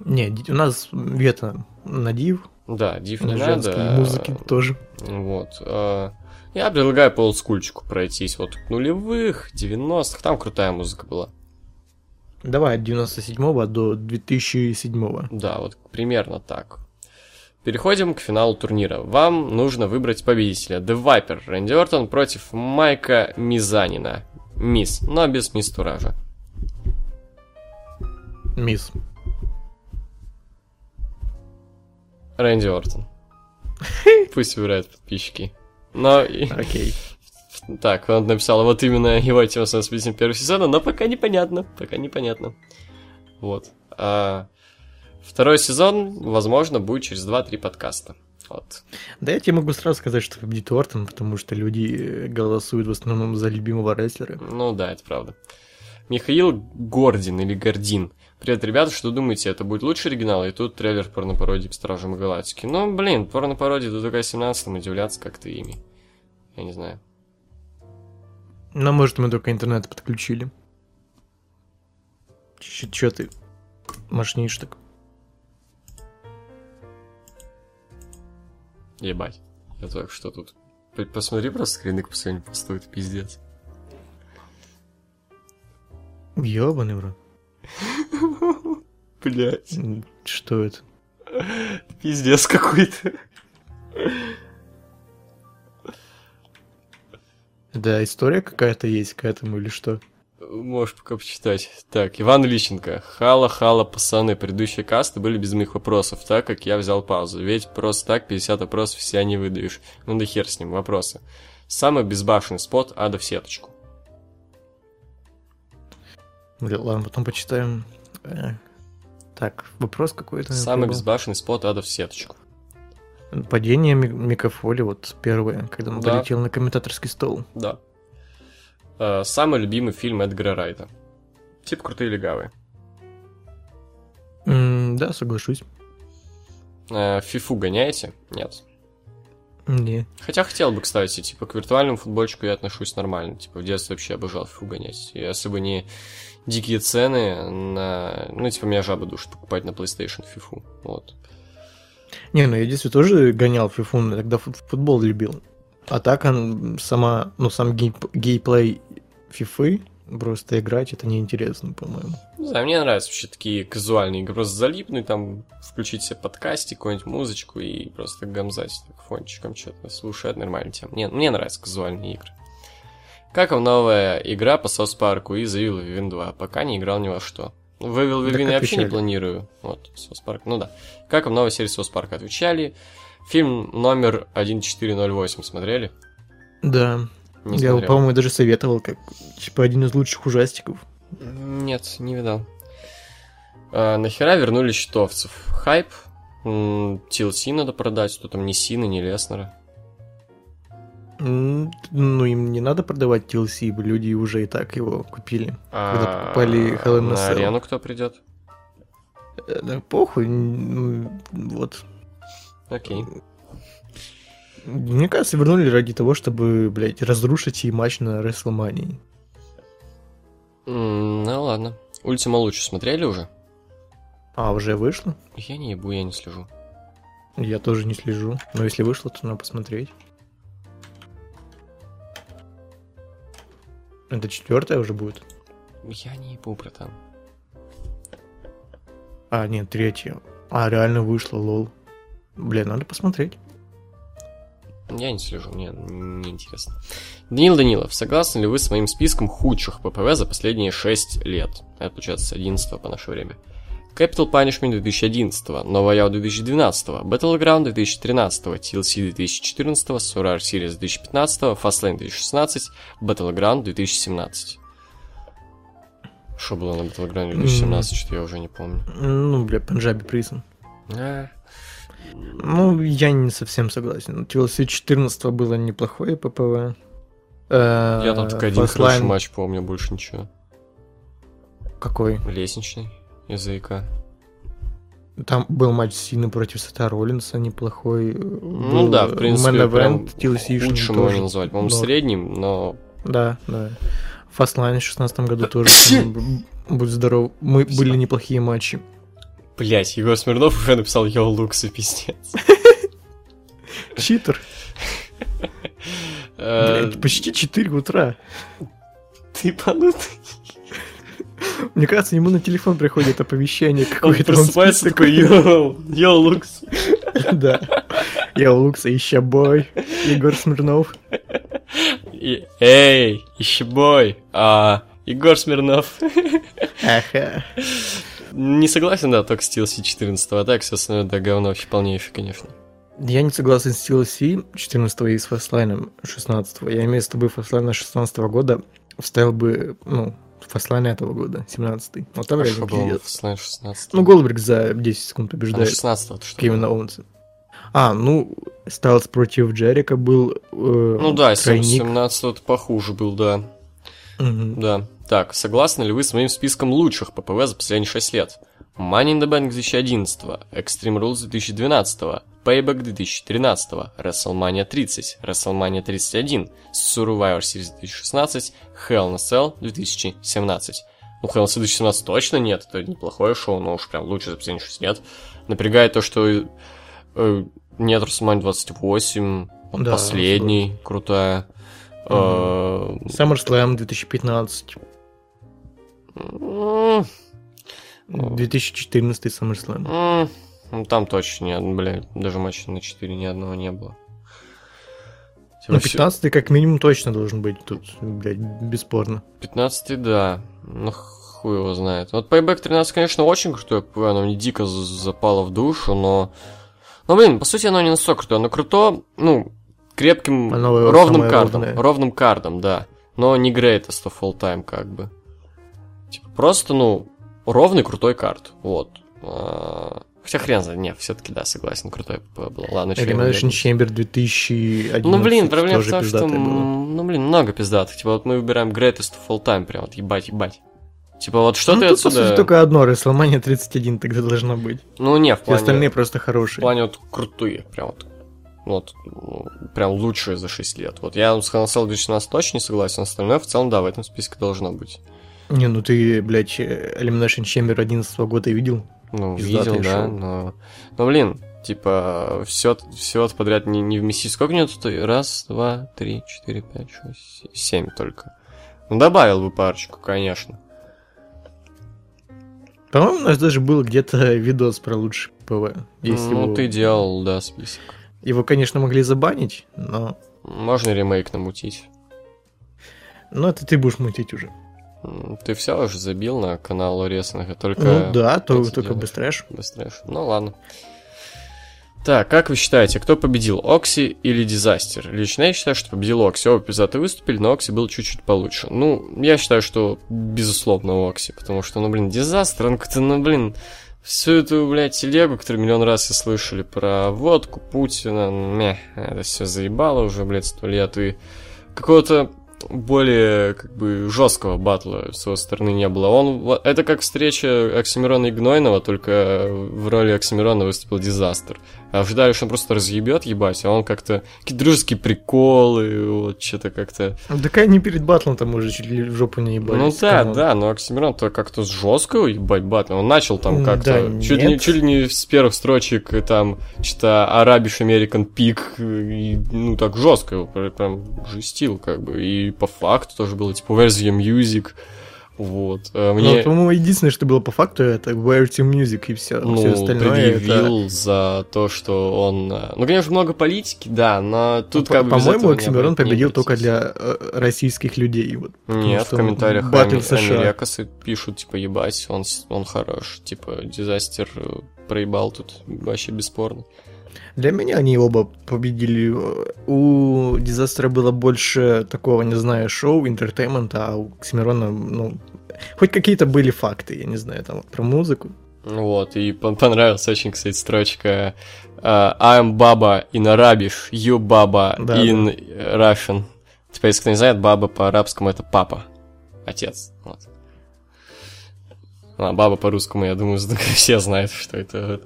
Не, у нас вето на див, Да, Див не на надо. женской музыке тоже. Вот. э, Я предлагаю по олдскульчику пройтись. Вот нулевых, 90-х. Там крутая музыка была. Давай от 97 до 2007 Да, вот примерно так. Переходим к финалу турнира. Вам нужно выбрать победителя. The Viper, Рэнди Ортон против Майка Мизанина. Мисс, но без мисс Туража. Мисс. Рэнди Ортон. Пусть выбирают подписчики. Но... и- Окей. Так, он написал, вот именно его тема с победителем первого сезона, но пока непонятно, пока непонятно. Вот. А второй сезон, возможно, будет через 2-3 подкаста. Вот. Да я тебе могу сразу сказать, что победит Ортон, потому что люди э, голосуют в основном за любимого рестлера. Ну да, это правда. Михаил Гордин или Гордин. Привет, ребята, что думаете, это будет лучший оригинал? И тут трейлер порнопародии к Стражам Галактики. Ну, блин, порнопародия до только 17 удивляться как-то ими. Я не знаю. Но может мы только интернет подключили. Че ты мощнишь так? Ебать. Я только что тут... Посмотри просто скрины к последнему посту, это пиздец. Ёбаный в рот. Блять. Что это? Пиздец какой-то. Да, история какая-то есть к этому или что? Можешь пока почитать. Так, Иван Лищенко. Хала-хала, пацаны, предыдущие касты были без моих вопросов, так как я взял паузу. Ведь просто так 50 вопросов себя не выдаешь. Ну да хер с ним, вопросы. Самый безбашенный спот ада в сеточку. Ладно, потом почитаем. Так, вопрос какой-то. Самый безбашенный спот ада в сеточку. Падение Ми- Микафоли, вот первое, когда он Да. полетел на комментаторский стол. Да. Э, Самый любимый фильм Эдгара Райта. Типа крутые легавые. М, Да, соглашусь. Э, Фифу гоняете? Нет. Не. Хотя хотел бы, кстати, типа, к виртуальному футбольчику я отношусь нормально. Типа, в детстве вообще обожал фифу гонять. Если бы не дикие цены на... Ну, типа, меня жаба душит покупать на PlayStation фифу. Вот. Не, ну я в детстве тоже гонял но тогда фут- футбол любил. А так он сама, ну сам гейп- гейплей фифы, просто играть это неинтересно, по-моему. Не знаю, мне нравятся вообще такие казуальные игры. Просто залипнуть там, включить себе подкастик, какую-нибудь музычку и просто гамзать так, фончиком что-то слушать. Нормальная тема. Мне, мне нравятся казуальные игры. Как вам новая игра по Сос Парку и The Evil Within 2? Пока не играл ни во что. В Evil Да я вообще не планирую. Вот, Сос Парк, ну да. Как вам новая серия Сос Парка? Отвечали. Фильм номер 1408 смотрели? Да, Не я, по-моему, даже советовал, как типа один из лучших ужастиков. Нет, не видал. А, нахера вернули щитовцев? Хайп? TLC надо продать, что там ни Сина, ни Леснера. Ну, им не надо продавать TLC, люди уже и так его купили. Когда А, покупали Hell in На арену кто придет? Э, Да похуй, м, вот. Окей. Мне кажется, вернули ради того, чтобы, блядь, разрушить и матч на Рестлмании. М, Ну ладно. Ультима лучше смотрели уже? А, уже вышло? Я не ебу, я не слежу. Я тоже не слежу. Но если вышло, то надо посмотреть. Это четвертая уже будет? Я не ебу, братан. А, нет, третья. А, реально вышло, лол. Блин, надо посмотреть. Я не слежу, мне не интересно. Данил Данилов, согласны ли вы с моим списком худших ППВ за последние 6 лет? Это получается с 11 по наше время. Capital Punishment 2011, Новая Яо 2012, Battleground 2013, TLC 2014, Survivor Series 2015, Fastlane 2016, Battleground 2017. Что было на Battleground 2017, что я уже не помню. Ну, бля, Пенджаби Призм. А, Ну, я не совсем согласен. TLC 14 было неплохое ППВ. Э, Я там только один хороший матч помню, больше ничего. Какой? Лестничный АИК. Там был матч Сины против Сета Роллинса, неплохой. Ну да, в принципе, Main прям лучшим тоже. можно назвать. По-моему, Но- средним, но... Да, да. Fastlane в 16 году тоже. Будь здоров. Мы были неплохие матчи. Блять, Егор Смирнов уже написал Yo, Лукс, пиздец. Читер. Э, Блядь, почти 4 утра. Ты ебанутый. Мне кажется, ему на телефон приходит оповещение какое-то. он просыпается такой, yo, yo, Лукс. Да. Yo, Лукс, it's ya boy Егор Смирнов. И- Эй, it's ya boy А, Егор Смирнов. Ага. Не согласен, да, только с TLC 14 а так все остальное, да, говно вообще полнейшее, конечно. Я не согласен с TLC 14 и с Фастлайном 16 Я имею с тобой Фастлайна 16 года. Вставил бы, ну, Фастлайн этого года, 17 Вот там Хорошо реально было. Фастлайн 16 Ну, Голдберг за 10 секунд А, побеждает 16 ты что? Кевина Оуэнса. А, ну, Стайлз против Джерика был э, Ну да, тройник. 17 это похуже был, да. Мгм. Да. Так, согласны ли вы с моим списком лучших ППВ за последние 6 лет? Money in the Bank 2011, Extreme Rules 2012, Payback 2013, WrestleMania 30, WrestleMania 31, Survivor Series 2016, Hell in a Cell 2017. Ну, Hell in a Cell 2017 точно нет, это неплохое шоу, но уж прям лучше за последние 6 лет. Напрягает то, что э, нет WrestleMania 28, вот Да, последний, крутая. Э, SummerSlam 2015. м, 2014 SummerSlam. ну, Там точно нет, блядь, даже матча на 4 ни одного не было. Типа Ну, всё- 15 как минимум точно должен быть тут, блядь, бесспорно. 15 да. Ну, хуй его знает. Вот Payback 13, конечно, очень крутое ПВ, оно мне дико запало в душу, но... Ну, блин, по сути, оно не настолько крутое. Оно круто, ну, крепким, Оно ровным самое кардом. ровное. Ровным кардом, да. Но не greatest of all time, как бы. Типа, просто, ну, ровный крутой карт. Вот. А, Хотя хрен знает, не, все-таки да, согласен, крутой был. Ладно, Elimination Chamber 2011 ну, блин, проблема в том, что, м, ну, блин, много пиздатых. Типа, вот мы выбираем greatest of all time, прям вот ебать, ебать. Типа, вот что ну, ты тут, по отсюда... сути, только одно, WrestleMania 31 тогда должна быть. Ну, не, в Все плане... остальные просто В хорошие. плане вот крутые, прям вот. Вот, прям лучшие за 6 лет. Вот я с Хансел 2017 точно не согласен, остальное в целом, да, в этом списке должно быть. Не, ну ты, блядь, Elimination Chamber 11 года видел? Ну, Пиздатое видел, да, шоу. но... Но, блин, типа, все, все подряд не, не вместить. Сколько у него тут? Раз, два, три, четыре, пять, шесть, се- семь только. Ну, добавил бы парочку, конечно. По-моему, у нас даже был где-то видос про лучший ПВ. Если ну, его... ты делал, да, список. Его, конечно, могли забанить, но... Можно ремейк намутить. Но это ты будешь мутить уже. Ты все уже забил на канал Рестлинга, только... ну да, то, только делаешь. Быстрее. Ну ладно. Так, как вы считаете, кто победил, Окси или Дизастер? Лично я считаю, что победил Окси. Оба пиздаты выступили, но Окси был чуть-чуть получше. Ну, я считаю, что безусловно Окси, потому что, ну, блин, Дизастер, он как-то, ну, блин, всю эту, блядь, телегу, которую миллион раз все слышали про водку, Путина, meh, это все заебало уже, блядь, сто лет, и какого-то более, как бы, жесткого батла с его стороны не было. Он, это как встреча Оксимирона и Гнойного, только в роли Оксимирона выступил Дизастер. Что он просто разъебет, ебать, а он как-то, какие-то дружеские приколы, вот, что-то как-то... Ну, Так они перед батлом там уже чуть ли в жопу не ебались. Ну да, come on. да, но Оксимирон-то как-то с жесткого ебать батл. Он начал там как-то, да чуть, ли, не- чуть ли не с первых строчек, э, там, что-то Arabish American Peak, и, ну так жестко прям жестил, как бы. И по факту тоже было, типа, Where's your music? Вот. Э, Ну, Мне... по-моему, единственное, что было по факту, это Where to Music и все. ну, все остальное предъявил за то, что он... э, Ну, конечно, много политики, да, но это... тут Ну, как бы по- без По-моему, Оксимирон победил только для э, российских людей. Вот, Нет, в комментариях батл США. Америкасы пишут, типа, ебать, он, он хорош. Типа, дизастер проебал тут вообще бесспорно. Для меня они оба победили. У Дизастера было больше такого, не знаю, шоу, entertainment а, а у Оксимирона, ну, хоть какие-то были факты, я не знаю, там, про музыку. Вот, и пон- понравилась очень, кстати, строчка э, I'm Baba in Arabish, you Baba Да, in Russian. Типа, если кто не знает, баба по-арабскому это папа. Отец. Вот. А баба по-русскому, я думаю, все знают, что это.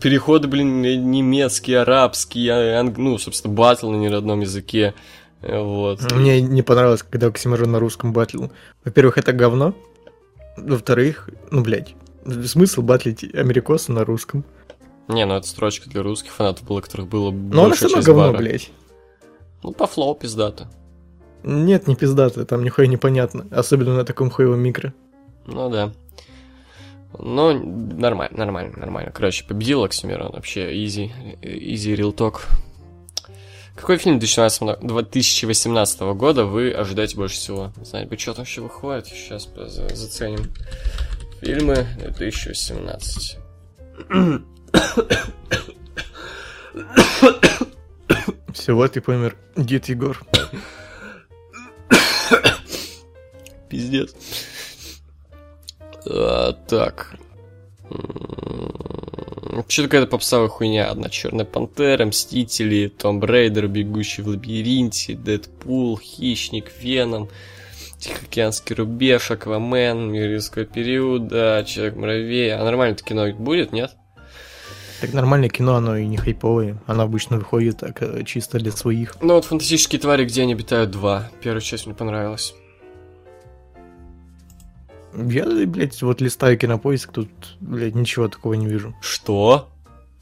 Переходы, блин, немецкий, арабский, а, анг... ну, собственно, батл на неродном языке. Вот. Мне не понравилось, когда Оксимирон на русском батлил. Во-первых, это говно. Во-вторых, ну, блядь, смысл батлить америкоса на русском? Не, ну это строчка для русских фанатов было, которых было Но все равно говно, бара. блядь. Ну, по флоу пиздато. Нет, не пиздато, там нихуя непонятно. Особенно на таком хуевом микро. Ну да. Ну, нормально, нормально, нормально. Короче, победил Оксимирон. Вообще, easy real talk. Какой фильм 2018, 2018 года вы ожидаете больше всего? Не знаю, что там вообще выходит. Сейчас заценим. Фильмы 2018. Всего ты помер, дед Егор. Пиздец. А, так. Что какая-то попсовая хуйня. Одна Черная Пантера, Мстители, Том Брейдер, Бегущий в лабиринте, Дэдпул, Хищник, Веном, Тихоокеанский рубеж, Аквамен, Юрийского периода, Человек-муравей. А нормально-то кино будет, нет? Так нормальное кино, оно и не хайповое. Оно обычно выходит так э, чисто для своих. Ну вот «Фантастические твари, где они обитают два. Первая часть мне понравилась. Я, блядь, вот листаю кинопоиск, тут, блядь, ничего такого не вижу. Что?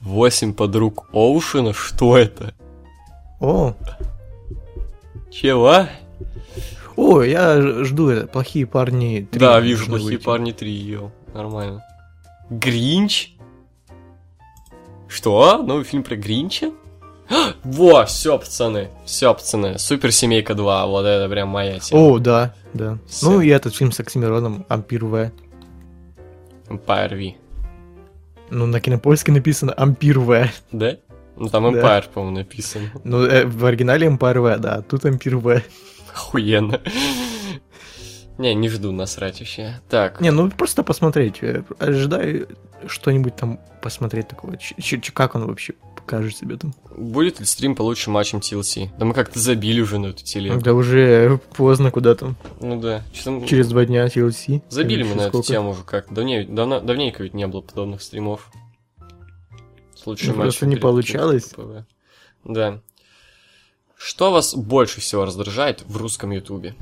Восемь подруг Оушена? Что это? О! Чего? О, я жду это. Плохие парни 3. Да, вижу, плохие выйти. парни 3, ё. Нормально. Гринч? Что? Новый фильм про Гринча? Во, все, пацаны, все, пацаны, Суперсемейка 2, вот это прям моя тема. О, да, да. Всё. Ну и этот фильм с Оксимироном, Ампир В. Empire V. Ну, на кинопоиске написано Ампир В. Да? Ну, там Empire, да. по-моему, написано. Ну, э, в оригинале Empire В, да, а тут Ампир В. Охуенно. Не, не жду насрать вообще. Так. Не, ну просто посмотреть. Э, ожидаю что-нибудь там посмотреть такого. Ч- ч- как он вообще покажет себе там. Будет ли стрим по лучшим матчам TLC? Да мы как-то забили уже на эту телегу. Да уже поздно куда там. Ну да. Что Через два дня TLC. Забили мы на сколько? эту тему уже как. Давнее, давно, давненько ведь не было подобных стримов. С лучшим ну, Просто не получалось. Да. Что вас больше всего раздражает в русском ютубе?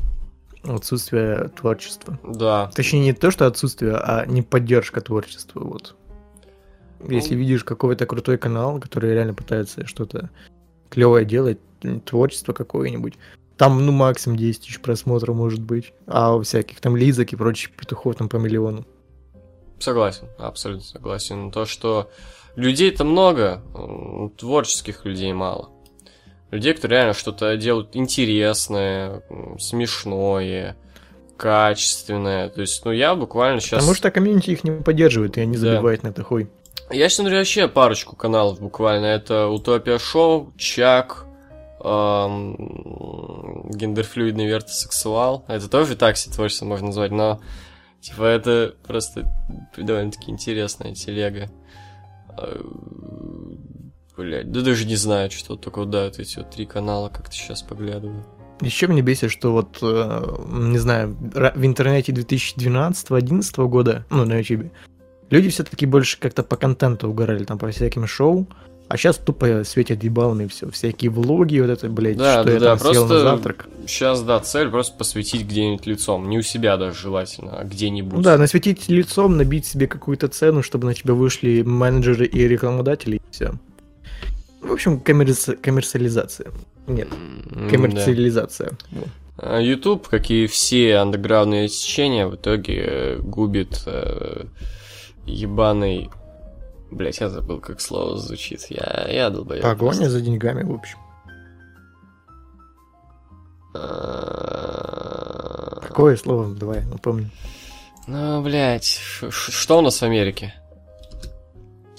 Отсутствие творчества. Да. Точнее, не то, что отсутствие, а не поддержка творчества, вот. Если ну... видишь какой-то крутой канал, который реально пытается что-то клевое делать, творчество какое-нибудь, там, ну, максимум 10 тысяч просмотров может быть, а у всяких там лизок и прочих петухов там по миллиону. Согласен, абсолютно согласен. То, что людей-то много, творческих людей мало людей, которые реально что-то делают интересное, смешное, качественное. То есть, ну, я буквально сейчас... Потому что комьюнити их не поддерживает, и они да. забивают на это хуй. Я смотрю вообще парочку каналов буквально. Это Утопия Шоу, Чак, эм, гендерфлюидный вертосексуал. Это тоже такси творчество можно назвать, но типа это просто довольно-таки интересная телега. Э, Блять, да даже не знаю, что только вот, да, эти вот три канала как-то сейчас поглядываю. Еще мне бесит, что вот, э, не знаю, в интернете 2012-2011 года, ну, на YouTube, люди все-таки больше как-то по контенту угорали, там, по всяким шоу, а сейчас тупо светят ебалны все. Всякие влоги, вот это, блядь, да, что да, я да, там просто съел на завтрак. Сейчас, да, цель просто посветить где-нибудь лицом. Не у себя даже желательно, а где-нибудь. Ну да, насветить лицом, набить себе какую-то цену, чтобы на тебя вышли менеджеры и рекламодатели, и все. В общем, коммерци... коммерциализация. Нет, коммерциализация. Да. YouTube, как и все андеграундные течения, в итоге э, губит э, ебаный... Блять, я забыл, как слово звучит. Я, я долбоёб. Погоня просто. за деньгами, в общем. А, Какое слово? Давай, напомню. Ну, блядь, что у нас в Америке?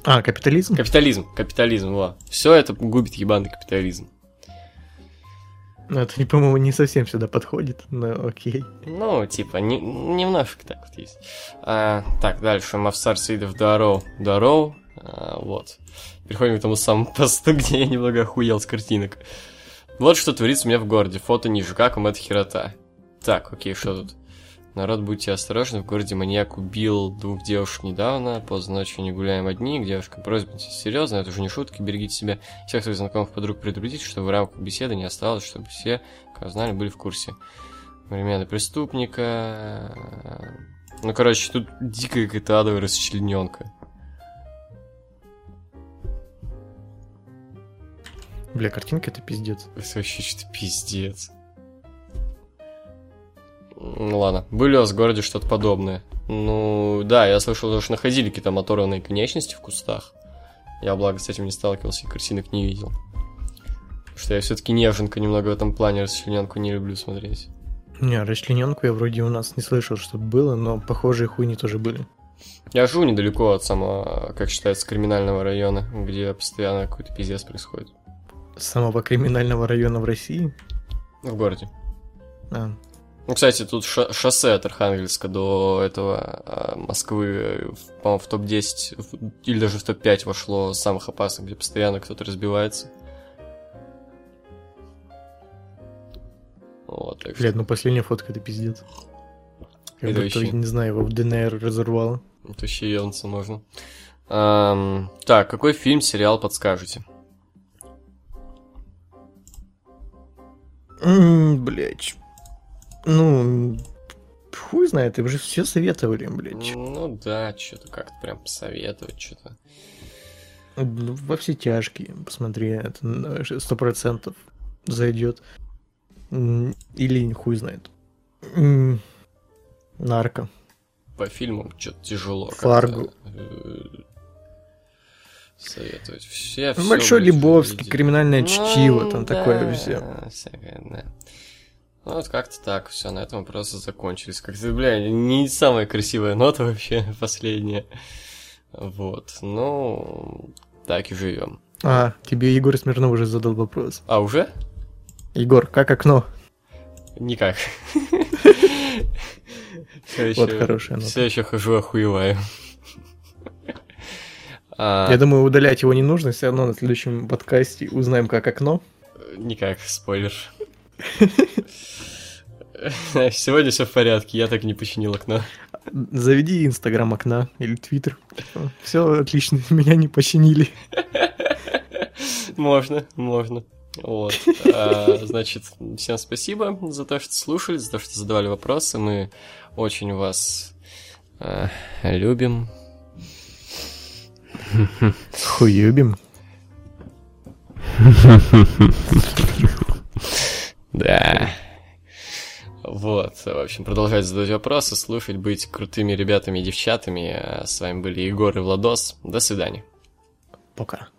А, капитализм? Капитализм, капитализм, во. Все это губит ебаный капитализм. Ну, это, по-моему, не совсем сюда подходит, но окей. Ну, типа, не, немножко так вот есть. А, так, дальше. Мавсар Саидов Дароу. Дароу. А, вот. Переходим к тому самому посту, где я немного охуел с картинок. Вот что творится у меня в городе. Фото ниже. Как вам эта херота? Так, окей, что тут? Народ, будьте осторожны, в городе маньяк убил двух девушек недавно, поздно ночью не гуляем одни, к девушкам просьба серьезно, это уже не шутки, берегите себя, всех своих знакомых подруг предупредите, чтобы в рамках беседы не осталось, чтобы все, кого знали, были в курсе. Времена преступника... Ну, короче, тут дикая какая-то адовая расчлененка. Бля, картинка это пиздец. Это вообще что-то пиздец. Ну ладно, были у вас в городе что-то подобное? Ну, да, я слышал, что находили какие-то моторные конечности в кустах. Я, благо, с этим не сталкивался и картинок не видел. Потому что я все-таки неженка немного в этом плане, расчлененку не люблю смотреть. Не, расчлененку я вроде у нас не слышал, чтобы было, но похожие хуйни тоже были. Я живу недалеко от самого, как считается, криминального района, где постоянно какой-то пиздец происходит. Самого криминального района в России? В городе. А, Ну, кстати, тут шоссе от Архангельска до этого а, Москвы, по-моему, в топ-10 в- или даже в топ-5 вошло самых опасных, где постоянно кто-то разбивается. Вот, так что блядь, ну последняя фотка это пиздец. Как Это будто, вообще- не знаю, его в ДНР разорвало. это вообще ебнуться можно. Ам, так, какой фильм, сериал подскажете? М, Блядь. Ну, хуй знает, вы же все советовали, блядь. Ну да, что-то как-то прям посоветовать, что-то. Ну, Во все тяжкие, посмотри, это сто процентов зайдет. Или хуй знает. Нарко. По фильмам что-то тяжело. Фарго. э, Советовать. Все, Большой блядь, Лебовский, криминальное Ну, чтиво, там да, такое все. всякое, да. Ну, вот как-то так, все, на этом вопросы закончились. Как-то, бля, не самая красивая нота вообще последняя. Вот, ну, так и живем. А, тебе Егор Смирнов уже задал вопрос. А, уже? Егор, как окно? Никак. Вот хорошая нота. Все еще хожу охуеваю. А, Я думаю, удалять его не нужно, все равно на следующем подкасте узнаем, как окно. Никак, спойлер. Сегодня все в порядке, я так и не починил окно. Заведи инстаграм окна или твиттер. Все отлично, меня не починили. Можно, можно. Вот. А, значит, всем спасибо за то, что слушали, за то, что задавали вопросы. Мы очень вас а, любим. Хуюбим. Да. Вот, в общем, продолжать задавать вопросы, слушать, быть крутыми ребятами и девчатами. С вами были Егор и Владос. До свидания. Пока.